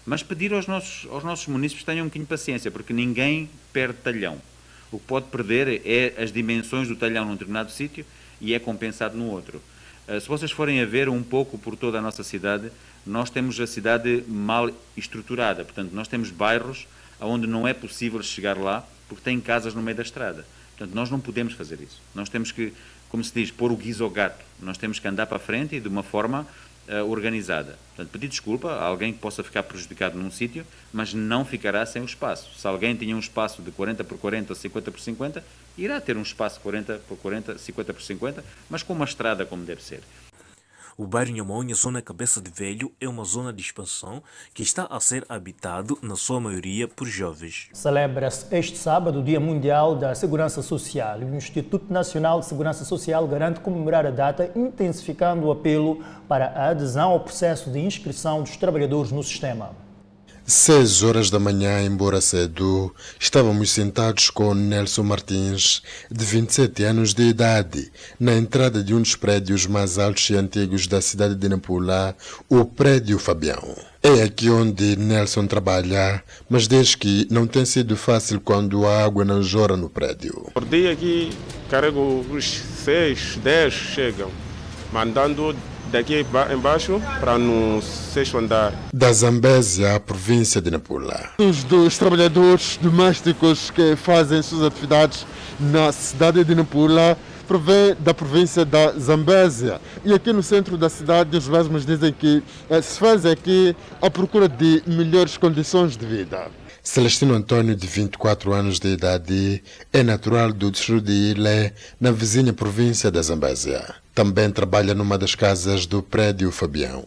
Mas pedir aos nossos, aos nossos municípios tenham um bocadinho de paciência, porque ninguém perde talhão. O que pode perder é as dimensões do talhão num determinado sítio e é compensado no outro. Se vocês forem a ver um pouco por toda a nossa cidade, nós temos a cidade mal estruturada. Portanto, nós temos bairros onde não é possível chegar lá porque tem casas no meio da estrada. Portanto, nós não podemos fazer isso. Nós temos que, como se diz, pôr o guiso ao gato. Nós temos que andar para a frente e de uma forma uh, organizada. Portanto, pedir desculpa a alguém que possa ficar prejudicado num sítio, mas não ficará sem o espaço. Se alguém tinha um espaço de 40 por 40 ou 50 por 50, irá ter um espaço 40 por 40, 50 por 50, mas com uma estrada como deve ser. O bairro Nhamonha, zona Cabeça de Velho, é uma zona de expansão que está a ser habitado, na sua maioria, por jovens. Celebra-se este sábado o Dia Mundial da Segurança Social o Instituto Nacional de Segurança Social garante comemorar a data, intensificando o apelo para a adesão ao processo de inscrição dos trabalhadores no sistema. Seis horas da manhã, embora cedo, estávamos sentados com Nelson Martins, de 27 anos de idade, na entrada de um dos prédios mais altos e antigos da cidade de Nampula, o Prédio Fabião. É aqui onde Nelson trabalha, mas diz que não tem sido fácil quando a água não jorra no prédio. Por dia aqui carrego os seis, dez chegam, mandando daqui embaixo para no sexto andar. Da Zambésia, à província de Nampula. Os dos trabalhadores domésticos que fazem suas atividades na cidade de Nampula provém da província da Zambésia. E aqui no centro da cidade, os mesmos dizem que eh, se faz aqui a procura de melhores condições de vida. Celestino Antônio, de 24 anos de idade, é natural do distrito de Ilé, na vizinha província da Zambésia. Também trabalha numa das casas do prédio Fabião.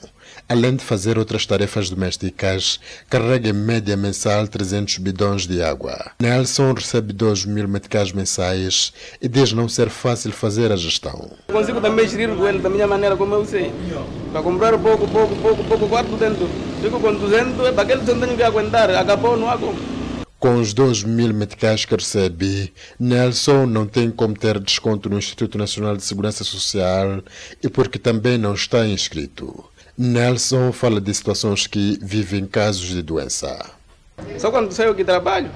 Além de fazer outras tarefas domésticas, carrega em média mensal 300 bidões de água. Nelson recebe 2 mil meticais mensais e diz não ser fácil fazer a gestão. Consigo também gerir ele da minha maneira, como eu sei. Para comprar pouco, pouco, pouco, pouco, guardo dentro. Fico com 200, é aquele 200 tenho que aguentar. Acabou, não há como. Com os 2 mil meticais que recebe, Nelson não tem como ter desconto no Instituto Nacional de Segurança Social e porque também não está inscrito. Nelson fala de situações que vivem casos de doença. Só quando saio que trabalho,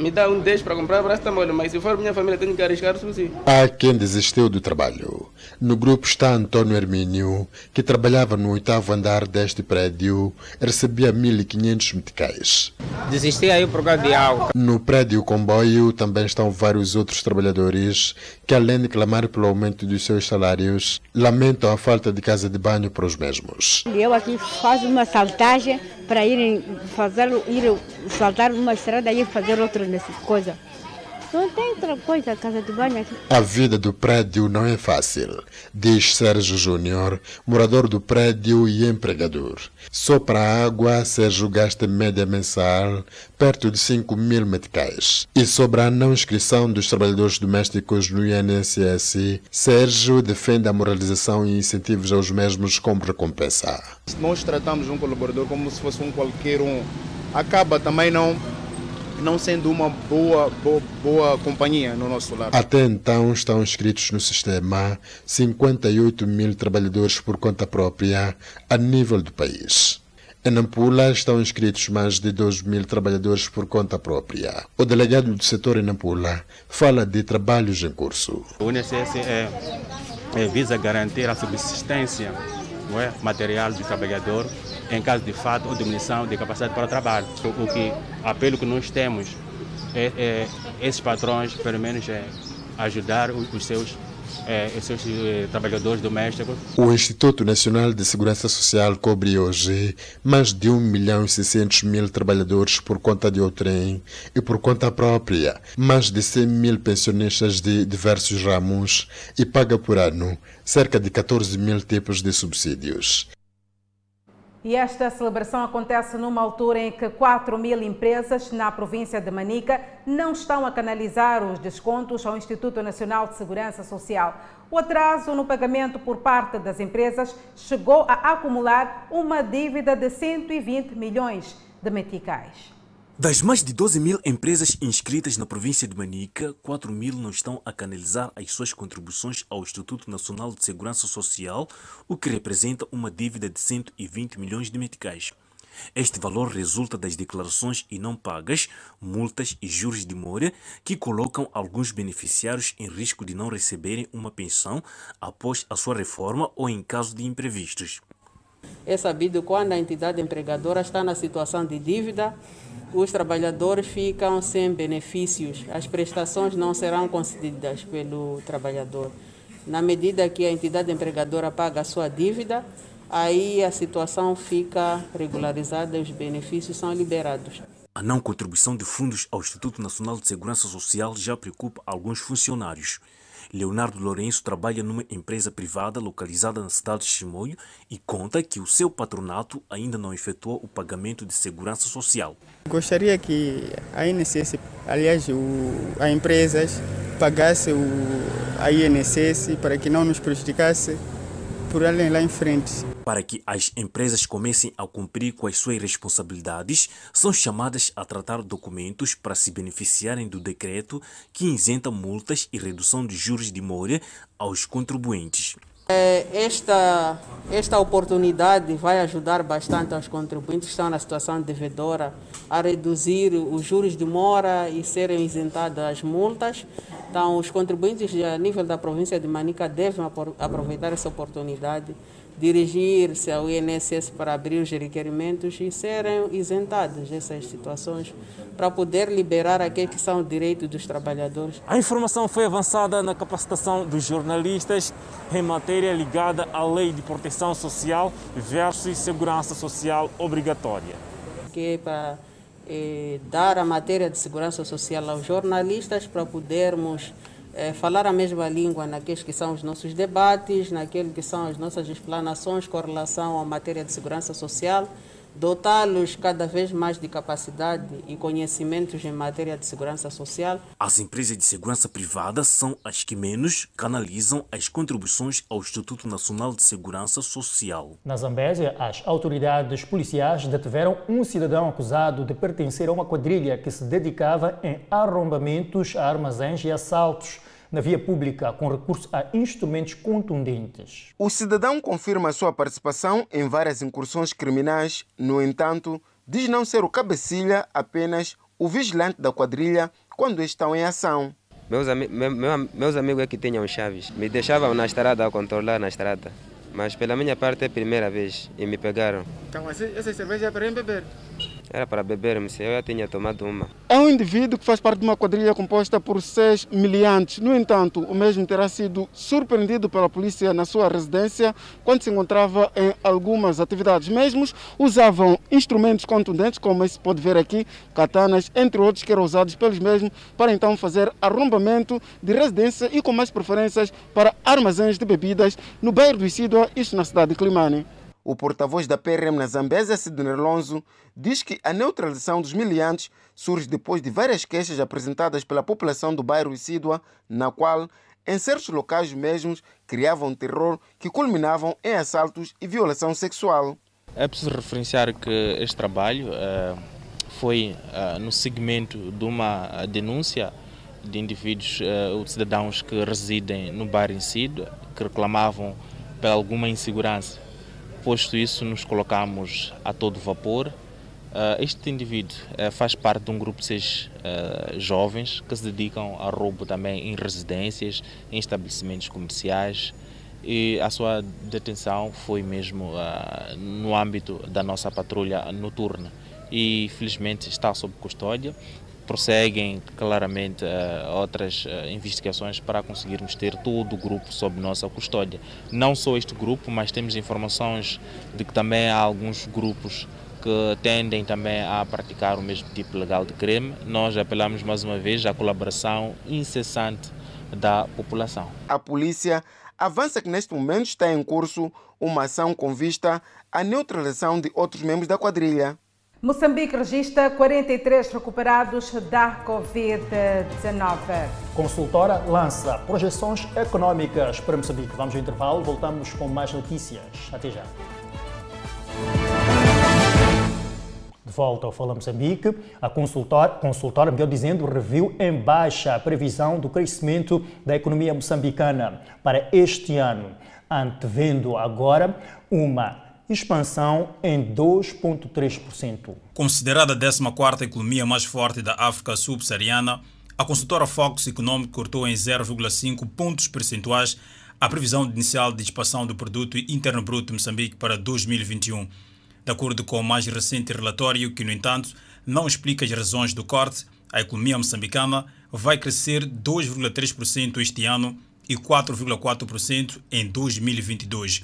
me dá um 10 para comprar paracetamol, mas se for minha família, tenho que arriscar sim. Há quem desistiu do trabalho. No grupo está Antônio Hermínio, que trabalhava no oitavo andar deste prédio, recebia 1.500 meticais. Desisti aí por causa de água. No prédio comboio também estão vários outros trabalhadores que, além de clamar pelo aumento dos seus salários, lamentam a falta de casa de banho para os mesmos. Eu aqui faço uma saltagem para ir fazer ir saltar uma estrada e fazer outra coisa. Não tem outra coisa, casa de banho aqui. A vida do prédio não é fácil, diz Sérgio Júnior, morador do prédio e empregador. Só para a água, Sérgio gasta média mensal perto de 5 mil meticais. E sobre a não inscrição dos trabalhadores domésticos no INSS, Sérgio defende a moralização e incentivos aos mesmos como recompensa. Nós tratamos um colaborador como se fosse um qualquer um. Acaba também não não sendo uma boa, boa, boa companhia no nosso lar. Até então estão inscritos no sistema 58 mil trabalhadores por conta própria a nível do país. Em Nampula estão inscritos mais de 2 mil trabalhadores por conta própria. O delegado do setor em Nampula fala de trabalhos em curso. O INSS é, é, visa garantir a subsistência não é, material do trabalhador em caso de fato ou diminuição de capacidade para o trabalho. O, que apelo que nós temos é, é esses patrões, pelo menos, é, ajudar os, os seus é, eh, trabalhadores domésticos. O Instituto Nacional de Segurança Social cobre hoje mais de 1 milhão e 600 mil trabalhadores por conta de outrem e por conta própria, mais de 100 mil pensionistas de diversos ramos e paga por ano cerca de 14 mil tipos de subsídios. E esta celebração acontece numa altura em que 4 mil empresas na província de Manica não estão a canalizar os descontos ao Instituto Nacional de Segurança Social. O atraso no pagamento por parte das empresas chegou a acumular uma dívida de 120 milhões de meticais. Das mais de 12 mil empresas inscritas na província de Manica, 4 mil não estão a canalizar as suas contribuições ao Instituto Nacional de Segurança Social, o que representa uma dívida de 120 milhões de meticais. Este valor resulta das declarações e não pagas, multas e juros de mora que colocam alguns beneficiários em risco de não receberem uma pensão após a sua reforma ou em caso de imprevistos. É sabido quando a entidade empregadora está na situação de dívida, os trabalhadores ficam sem benefícios, as prestações não serão concedidas pelo trabalhador. Na medida que a entidade empregadora paga a sua dívida, aí a situação fica regularizada e os benefícios são liberados. A não contribuição de fundos ao Instituto Nacional de Segurança Social já preocupa alguns funcionários. Leonardo Lourenço trabalha numa empresa privada localizada na cidade de Chimoio e conta que o seu patronato ainda não efetuou o pagamento de segurança social. Gostaria que a INSS, aliás, o, a empresas pagasse o, a INSS para que não nos prejudicasse por além lá em frente. Para que as empresas comecem a cumprir com as suas responsabilidades, são chamadas a tratar documentos para se beneficiarem do decreto que isenta multas e redução de juros de mora aos contribuintes. É, esta, esta oportunidade vai ajudar bastante aos contribuintes que estão na situação devedora a reduzir os juros de mora e serem isentadas as multas. Então, os contribuintes a nível da província de Manica devem aproveitar essa oportunidade dirigir-se ao INSS para abrir os requerimentos e serem isentados dessas situações para poder liberar aqueles que são direitos dos trabalhadores. A informação foi avançada na capacitação dos jornalistas em matéria ligada à Lei de Proteção Social versus Segurança Social Obrigatória. Que é para eh, dar a matéria de segurança social aos jornalistas para podermos é, falar a mesma língua naqueles que são os nossos debates, naqueles que são as nossas explanações com relação à matéria de segurança social, dotá-los cada vez mais de capacidade e conhecimentos em matéria de segurança social. As empresas de segurança privada são as que menos canalizam as contribuições ao Instituto Nacional de Segurança Social. Na Zambésia, as autoridades policiais detiveram um cidadão acusado de pertencer a uma quadrilha que se dedicava em arrombamentos a armazéns e assaltos na via pública com recurso a instrumentos contundentes. O cidadão confirma sua participação em várias incursões criminais, no entanto, diz não ser o cabecilha, apenas o vigilante da quadrilha quando estão em ação. Meus, ami meu, meu, meus amigos é que tinham chaves. Me deixavam na estrada a controlar na estrada. Mas pela minha parte é a primeira vez e me pegaram. Então, essa cerveja é para beber? Era para beber, mas eu já tinha tomado uma. É um indivíduo que faz parte de uma quadrilha composta por seis miliantes. No entanto, o mesmo terá sido surpreendido pela polícia na sua residência quando se encontrava em algumas atividades. Mesmos usavam instrumentos contundentes, como se pode ver aqui, katanas, entre outros, que eram usados pelos mesmos para então fazer arrombamento de residência e com mais preferências para armazéns de bebidas no bairro do Isidua, isso na cidade de Climane. O porta-voz da PRM na Zambésia, Sidney Lonzo, diz que a neutralização dos miliantes surge depois de várias queixas apresentadas pela população do bairro Isidua, na qual, em certos locais mesmos, criavam terror que culminavam em assaltos e violação sexual. É preciso referenciar que este trabalho uh, foi uh, no segmento de uma denúncia de indivíduos, uh, cidadãos que residem no bairro Isidua, que reclamavam por alguma insegurança Posto isso, nos colocamos a todo vapor. Uh, este indivíduo uh, faz parte de um grupo de seis uh, jovens que se dedicam a roubo também em residências, em estabelecimentos comerciais. E a sua detenção foi mesmo no âmbito da nossa patrulha noturna. E felizmente está sob custódia prosseguem claramente uh, outras uh, investigações para conseguirmos ter todo o grupo sob nossa custódia. Não só este grupo, mas temos informações de que também há alguns grupos que tendem também a praticar o mesmo tipo legal de crime. Nós apelamos mais uma vez à colaboração incessante da população. A polícia avança que neste momento está em curso uma ação com vista à neutralização de outros membros da quadrilha. Moçambique registra 43 recuperados da Covid-19. Consultora lança projeções econômicas para Moçambique. Vamos ao intervalo, voltamos com mais notícias. Até já. De volta ao Fala Moçambique, a consultora, consultora, melhor dizendo, reviu em baixa a previsão do crescimento da economia moçambicana para este ano, antevendo agora uma expansão em 2,3%. Considerada a 14ª economia mais forte da África subsaariana, a consultora Focus Economic cortou em 0,5 pontos percentuais a previsão inicial de expansão do produto interno bruto Moçambique para 2021. De acordo com o mais recente relatório, que no entanto não explica as razões do corte, a economia moçambicana vai crescer 2,3% este ano e 4,4% em 2022.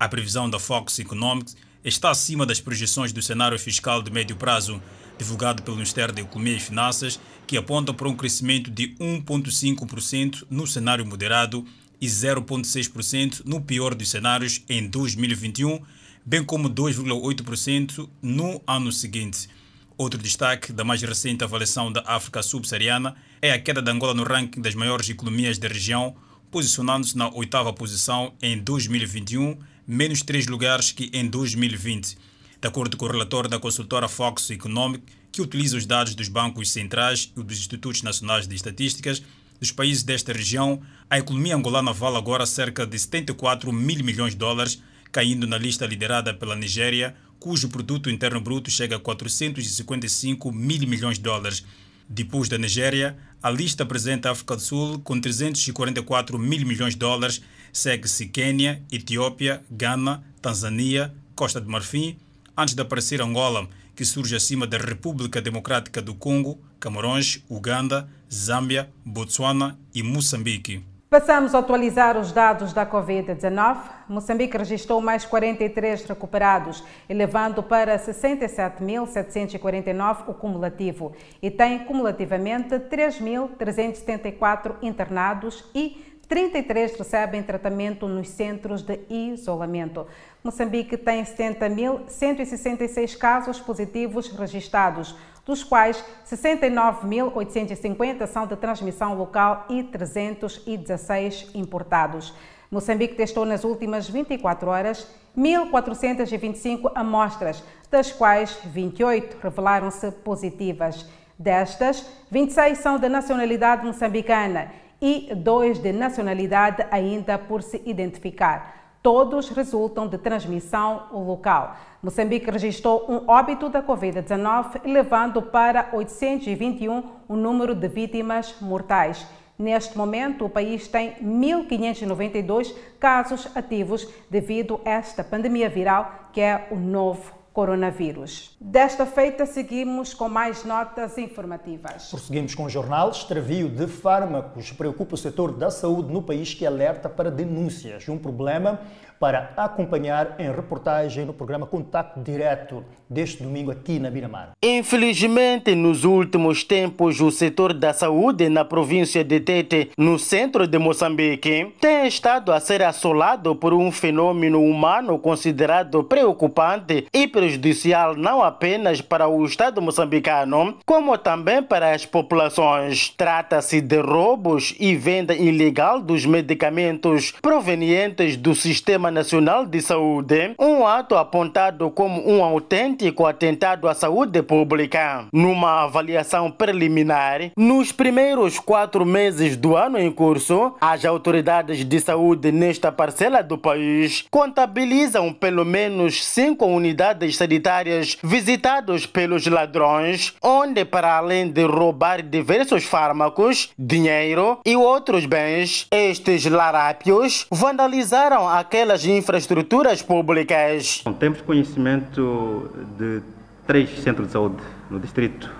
A previsão da Focus Economics está acima das projeções do cenário fiscal de médio prazo, divulgado pelo Ministério da Economia e Finanças, que aponta para um crescimento de 1,5% no cenário moderado e 0,6% no pior dos cenários em 2021, bem como 2,8% no ano seguinte. Outro destaque da mais recente avaliação da África subsaariana é a queda de Angola no ranking das maiores economias da região, posicionando-se na oitava posição em 2021 menos três lugares que em 2020. De acordo com o relatório da consultora Fox Economic, que utiliza os dados dos bancos centrais e dos institutos nacionais de estatísticas dos países desta região, a economia angolana vale agora cerca de 74 mil milhões de dólares, caindo na lista liderada pela Nigéria, cujo produto interno bruto chega a 455 mil milhões de dólares. Depois da Nigéria, a lista apresenta a África do Sul com 344 mil milhões de dólares Segue-se Quênia, Etiópia, Gana, Tanzânia, Costa de Marfim, antes de aparecer Angola, que surge acima da República Democrática do Congo, Camarões, Uganda, Zâmbia, Botsuana e Moçambique. Passamos a atualizar os dados da Covid-19. Moçambique registrou mais 43 recuperados, elevando para 67.749 o cumulativo e tem cumulativamente 3.374 internados e 33 recebem tratamento nos centros de isolamento. Moçambique tem 70.166 casos positivos registrados, dos quais 69.850 são de transmissão local e 316 importados. Moçambique testou nas últimas 24 horas 1.425 amostras, das quais 28 revelaram-se positivas. Destas, 26 são de nacionalidade moçambicana e dois de nacionalidade ainda por se identificar. Todos resultam de transmissão local. Moçambique registrou um óbito da Covid-19, elevando para 821 o número de vítimas mortais. Neste momento, o país tem 1.592 casos ativos devido a esta pandemia viral, que é o novo coronavírus. Desta feita, seguimos com mais notas informativas. Prosseguimos com o jornal. Extravio de fármacos preocupa o setor da saúde no país que alerta para denúncias. Um problema para acompanhar em reportagem no programa Contato Direto deste domingo aqui na Miramar. Infelizmente, nos últimos tempos, o setor da saúde na província de Tete, no centro de Moçambique, tem estado a ser assolado por um fenômeno humano considerado preocupante e prejudicial não apenas para o Estado moçambicano, como também para as populações. Trata-se de roubos e venda ilegal dos medicamentos provenientes do Sistema Nacional de Saúde, um ato apontado como um autêntico atentado à saúde pública. Numa avaliação preliminar, nos primeiros quatro meses do ano em curso, as autoridades de saúde nesta parcela do país contabilizam pelo menos cinco unidades sanitárias visitadas pelos ladrões, onde, para além de roubar diversos fármacos, dinheiro e outros bens, estes larápios vandalizaram aquelas infraestruturas públicas. Temos conhecimento de três centros de saúde no distrito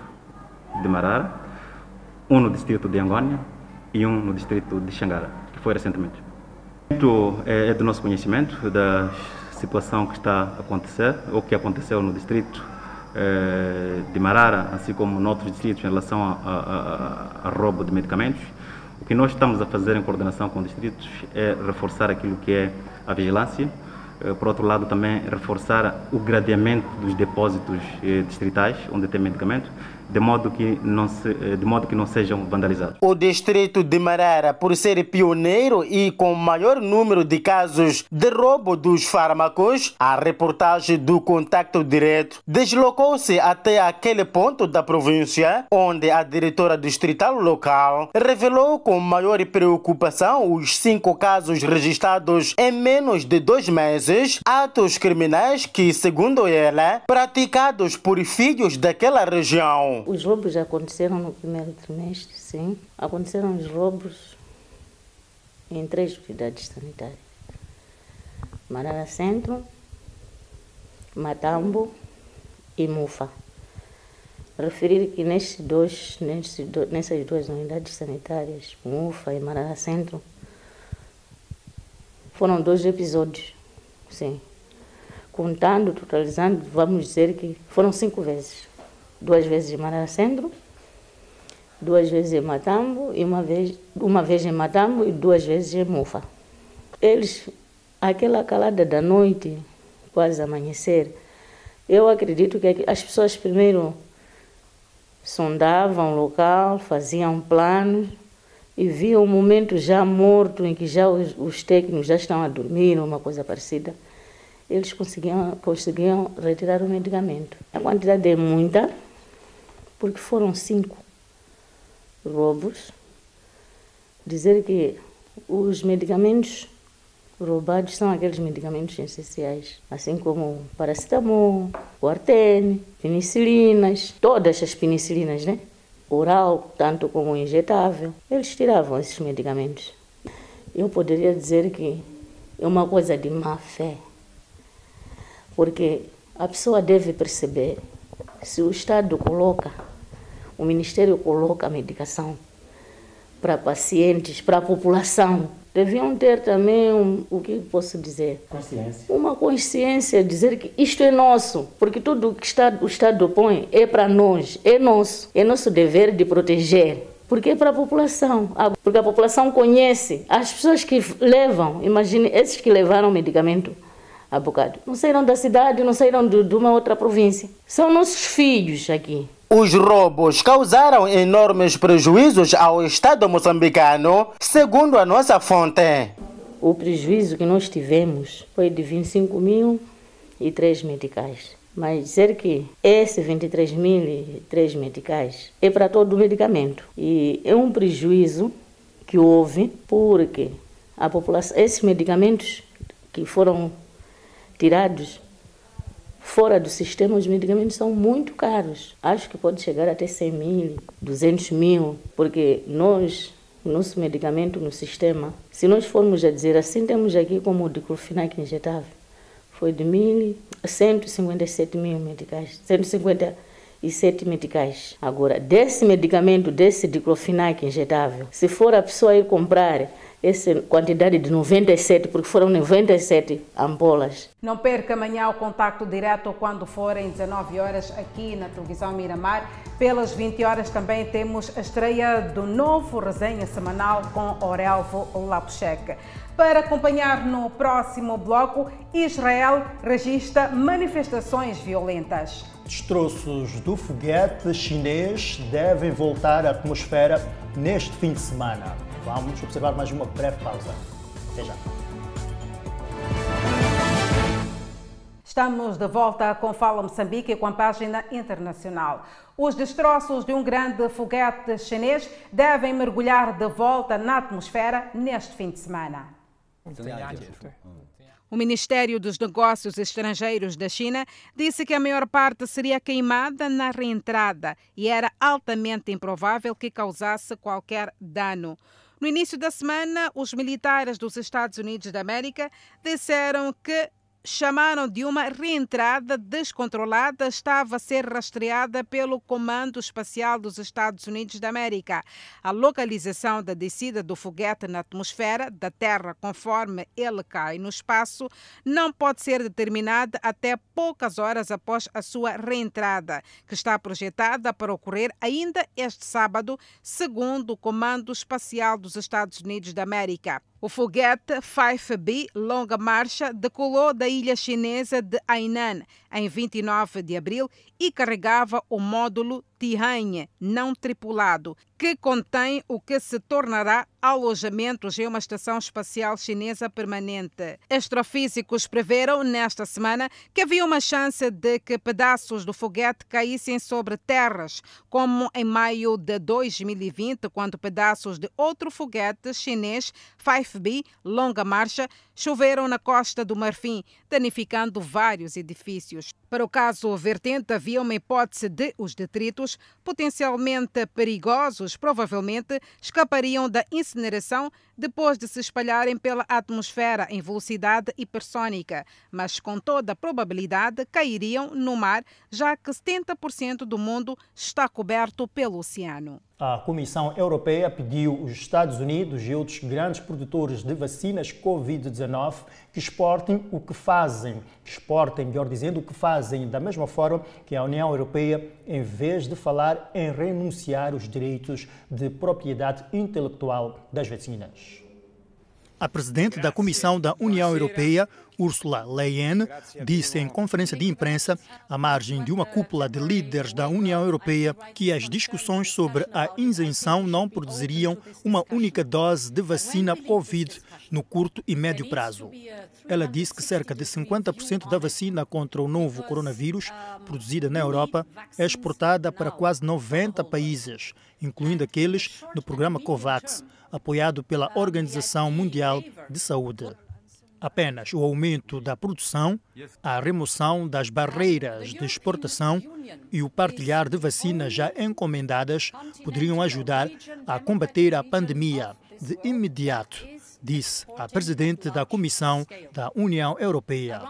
de Marara, um no distrito de Angônia e um no distrito de Xangara, que foi recentemente. É, é do nosso conhecimento da situação que está a acontecer, ou que aconteceu no distrito é, de Marara, assim como em outros distritos em relação a, a, a, a roubo de medicamentos. O que nós estamos a fazer em coordenação com distritos é reforçar aquilo que é a vigilância, eh, por outro lado também reforçar o gradeamento dos depósitos eh, distritais onde tem medicamento, de modo que não se, eh, de modo que não sejam vandalizados. O distrito de Marara, por ser pioneiro e com maior número de casos de roubo dos fármacos, a reportagem do Contacto Direto deslocou-se até aquele ponto da província, onde a diretora distrital local revelou com maior preocupação os cinco casos registrados em menos de dois meses, atos criminais que, segundo ela, praticados por filhos daquela região. Os roubos aconteceram no primeiro trimestre, sim. Aconteceram os roubos em três unidades sanitárias. Marara Centro, Matambo e Mufa. Referir que nestes dois, nestes do, nessas duas unidades sanitárias, Mufa e Marara Centro, foram dois episódios, sim. Contando, totalizando, vamos dizer que foram cinco vezes duas vezes em Marara Centro, duas vezes em Matambo e uma vez, uma vez em Matambo e duas vezes em Mufa. Eles, aquela calada da noite, quase amanhecer, eu acredito que as pessoas primeiro sondavam o local, faziam planos e viam o momento já morto em que já os, os técnicos já estão a dormir, uma coisa parecida. Eles conseguiam, conseguiam retirar o medicamento. A quantidade é muita, porque foram cinco roubos. Dizer que os medicamentos roubados são aqueles medicamentos essenciais, assim como paracetamol, quartene, penicilinas, todas as penicilinas, né? Oral, tanto como injetável. Eles tiravam esses medicamentos. Eu poderia dizer que é uma coisa de má fé, porque a pessoa deve perceber se o Estado coloca o Ministério coloca a medicação para pacientes, para a população. Deviam ter também, um, o que posso dizer? Consciência. Uma consciência, dizer que isto é nosso, porque tudo que está, o Estado põe é para nós, é nosso, é nosso dever de proteger. Porque é para a população, porque a população conhece as pessoas que levam, imagine, esses que levaram o medicamento a bocado, não saíram da cidade, não saíram de, de uma outra província, são nossos filhos aqui. Os roubos causaram enormes prejuízos ao Estado moçambicano, segundo a nossa fonte. O prejuízo que nós tivemos foi de 25 mil e três medicais. Mas dizer que esse 23 mil e três medicais é para todo o medicamento. E é um prejuízo que houve porque a população, esses medicamentos que foram tirados Fora do sistema, os medicamentos são muito caros. Acho que pode chegar até 100 mil, 200 mil, porque nós, nosso medicamento no sistema, se nós formos a dizer assim, temos aqui como o diclofenac injetável, foi de mil, 157 mil medicais, 157 medicais. Agora, desse medicamento, desse diclofenac injetável, se for a pessoa ir comprar essa quantidade de 97, porque foram 97 ampolas. Não perca amanhã o contacto direto quando forem 19 horas aqui na televisão Miramar. Pelas 20 horas também temos a estreia do novo resenha semanal com Orelvo Lapucheque. Para acompanhar no próximo bloco, Israel registra manifestações violentas. Destroços do foguete chinês devem voltar à atmosfera neste fim de semana. Vamos observar mais uma breve pausa. Até já. Estamos de volta com Fala Moçambique com a página internacional. Os destroços de um grande foguete chinês devem mergulhar de volta na atmosfera neste fim de semana. O Ministério dos Negócios Estrangeiros da China disse que a maior parte seria queimada na reentrada e era altamente improvável que causasse qualquer dano. No início da semana, os militares dos Estados Unidos da América disseram que chamaram de uma reentrada descontrolada estava a ser rastreada pelo Comando Espacial dos Estados Unidos da América. A localização da descida do foguete na atmosfera da Terra, conforme ele cai no espaço, não pode ser determinada até poucas horas após a sua reentrada, que está projetada para ocorrer ainda este sábado, segundo o Comando Espacial dos Estados Unidos da América. O foguete 5B Longa Marcha decolou da ilha chinesa de Hainan em 29 de abril e carregava o módulo Tianhe não tripulado, que contém o que se tornará alojamentos em uma estação espacial chinesa permanente. Astrofísicos preveram nesta semana que havia uma chance de que pedaços do foguete caíssem sobre terras, como em maio de 2020, quando pedaços de outro foguete chinês 5B longa marcha choveram na costa do Marfim, danificando vários edifícios. Para o caso vertente, havia uma hipótese de os detritos, মানুষ potencialmente perigosos, provavelmente escapariam da incineração depois de se espalharem pela atmosfera em velocidade hipersônica, mas com toda a probabilidade cairiam no mar, já que 70% do mundo está coberto pelo oceano. A Comissão Europeia pediu os Estados Unidos e outros grandes produtores de vacinas Covid-19 que exportem o que fazem, exportem, melhor dizendo, o que fazem da mesma forma que a União Europeia, em vez de falar em renunciar os direitos de propriedade intelectual das vacinas. A presidente da Comissão da União Europeia, Ursula Leyen, disse em conferência de imprensa, à margem de uma cúpula de líderes da União Europeia, que as discussões sobre a isenção não produziriam uma única dose de vacina Covid no curto e médio prazo. Ela disse que cerca de 50% da vacina contra o novo coronavírus produzida na Europa é exportada para quase 90 países, incluindo aqueles no programa COVAX apoiado pela Organização Mundial de Saúde. Apenas o aumento da produção, a remoção das barreiras de exportação e o partilhar de vacinas já encomendadas poderiam ajudar a combater a pandemia de imediato, disse a presidente da Comissão da União Europeia.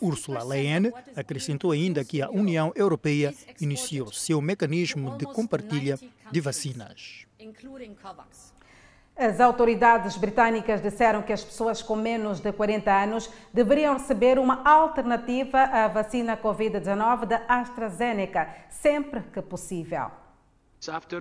Ursula Leyen acrescentou ainda que a União Europeia iniciou seu mecanismo de compartilha de vacinas. As autoridades britânicas disseram que as pessoas com menos de 40 anos deveriam receber uma alternativa à vacina Covid-19 da AstraZeneca sempre que possível.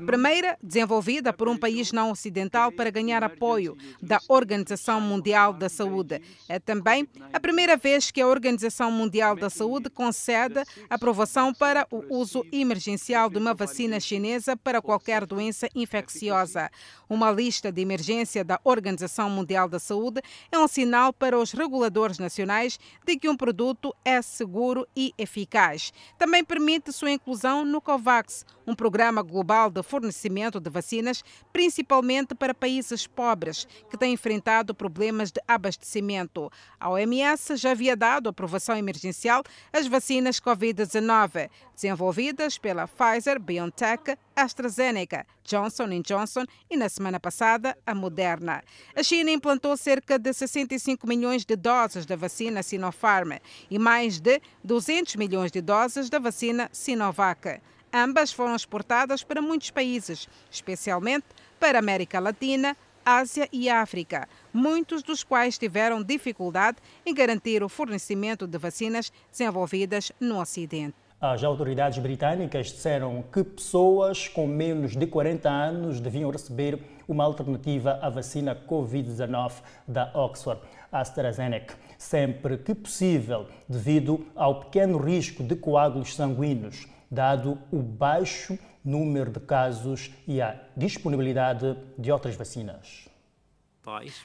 Primeira, desenvolvida por um país não ocidental para ganhar apoio da Organização Mundial da Saúde. É também a primeira vez que a Organização Mundial da Saúde concede aprovação para o uso emergencial de uma vacina chinesa para qualquer doença infecciosa. Uma lista de emergência da Organização Mundial da Saúde é um sinal para os reguladores nacionais de que um produto é seguro e eficaz. Também permite sua inclusão no COVAX, um programa global global de fornecimento de vacinas, principalmente para países pobres que têm enfrentado problemas de abastecimento. A OMS já havia dado aprovação emergencial às vacinas Covid-19, desenvolvidas pela Pfizer, BioNTech, AstraZeneca, Johnson Johnson e, na semana passada, a Moderna. A China implantou cerca de 65 milhões de doses da vacina Sinopharm e mais de 200 milhões de doses da vacina Sinovac. Ambas foram exportadas para muitos países, especialmente para a América Latina, Ásia e África, muitos dos quais tiveram dificuldade em garantir o fornecimento de vacinas desenvolvidas no Ocidente. As autoridades britânicas disseram que pessoas com menos de 40 anos deviam receber uma alternativa à vacina Covid-19 da Oxford AstraZeneca, sempre que possível, devido ao pequeno risco de coágulos sanguíneos, dado o baixo número de casos e a disponibilidade de outras vacinas.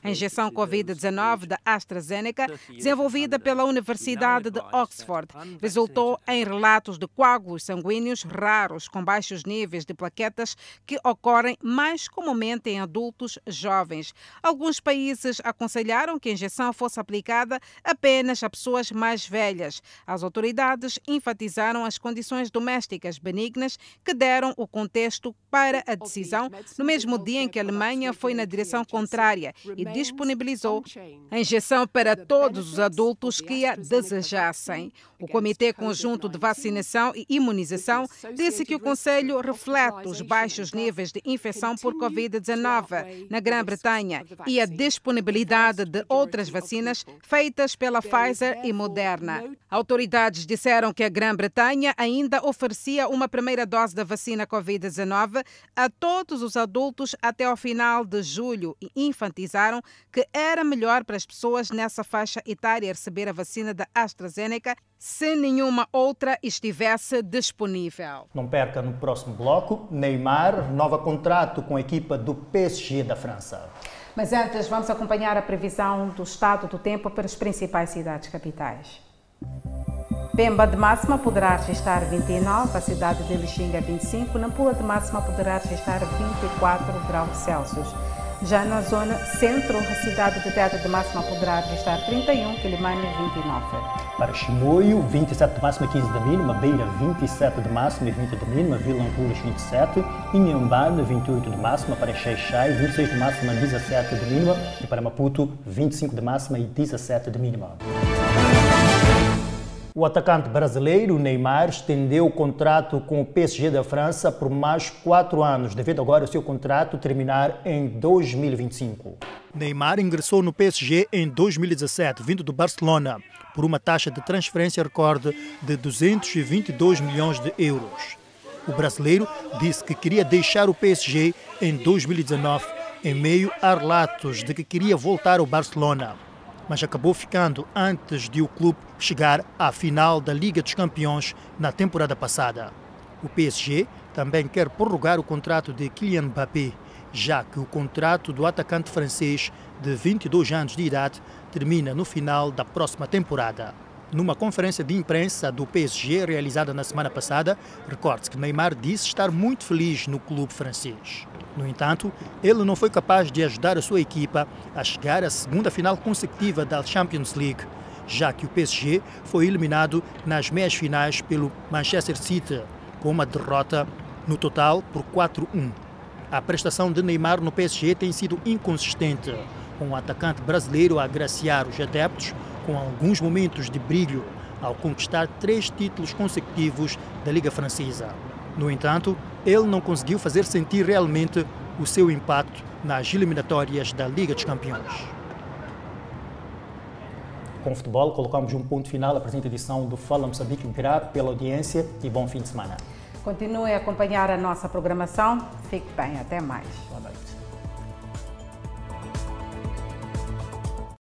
A injeção Covid-19 da AstraZeneca, desenvolvida pela Universidade de Oxford, resultou em relatos de coágulos sanguíneos raros com baixos níveis de plaquetas que ocorrem mais comumente em adultos jovens. Alguns países aconselharam que a injeção fosse aplicada apenas a pessoas mais velhas. As autoridades enfatizaram as condições domésticas benignas que deram o contexto para a decisão, no mesmo dia em que a Alemanha foi na direção contrária e disponibilizou a injeção para todos os adultos que a desejassem. O Comitê Conjunto de Vacinação e Imunização disse que o Conselho reflete os baixos níveis de infecção por Covid-19 na Grã-Bretanha e a disponibilidade de outras vacinas feitas pela Pfizer e Moderna. Autoridades disseram que a Grã-Bretanha ainda oferecia uma primeira dose da vacina Covid-19 a todos os adultos até ao final de julho e enfatizaram que era melhor para as pessoas nessa faixa etária receber a vacina da AstraZeneca se nenhuma outra estivesse disponível. Não perca no próximo bloco, Neymar renova contrato com a equipa do PSG da França. Mas antes, vamos acompanhar a previsão do estado do tempo para as principais cidades capitais. Pemba de máxima poderá registrar 29, a cidade de Lixinga 25, Nampula de máxima poderá registrar 24 graus Celsius. Já na zona centro, a cidade de Teto de máxima poderá registrar 31, Quilimane 29. Para Chimoio, 27 de máxima, 15 de mínima, Beira 27 de máxima e 20 de mínima, Vila Antunes 27, Inhambane 28 de máxima, para Xaixai 26 de máxima, 17 de mínima. E para Maputo 25 de máxima e 17 de mínima. O atacante brasileiro Neymar estendeu o contrato com o PSG da França por mais quatro anos, devido agora o seu contrato terminar em 2025. Neymar ingressou no PSG em 2017, vindo do Barcelona, por uma taxa de transferência recorde de 222 milhões de euros. O brasileiro disse que queria deixar o PSG em 2019, em meio a relatos de que queria voltar ao Barcelona mas acabou ficando antes de o clube chegar à final da Liga dos Campeões na temporada passada. O PSG também quer prorrogar o contrato de Kylian Mbappé, já que o contrato do atacante francês de 22 anos de idade termina no final da próxima temporada. Numa conferência de imprensa do PSG realizada na semana passada, recorde-se que Neymar disse estar muito feliz no clube francês. No entanto, ele não foi capaz de ajudar a sua equipa a chegar à segunda final consecutiva da Champions League, já que o PSG foi eliminado nas meias finais pelo Manchester City, com uma derrota no total por 4-1. A prestação de Neymar no PSG tem sido inconsistente, com o atacante brasileiro a agraciar os adeptos com alguns momentos de brilho ao conquistar três títulos consecutivos da Liga Francesa. No entanto, ele não conseguiu fazer sentir realmente o seu impacto nas eliminatórias da Liga dos Campeões. Com o futebol, colocamos um ponto final à presente edição do Fala Moçambique. Grato pela audiência e bom fim de semana. Continue a acompanhar a nossa programação. Fique bem, até mais.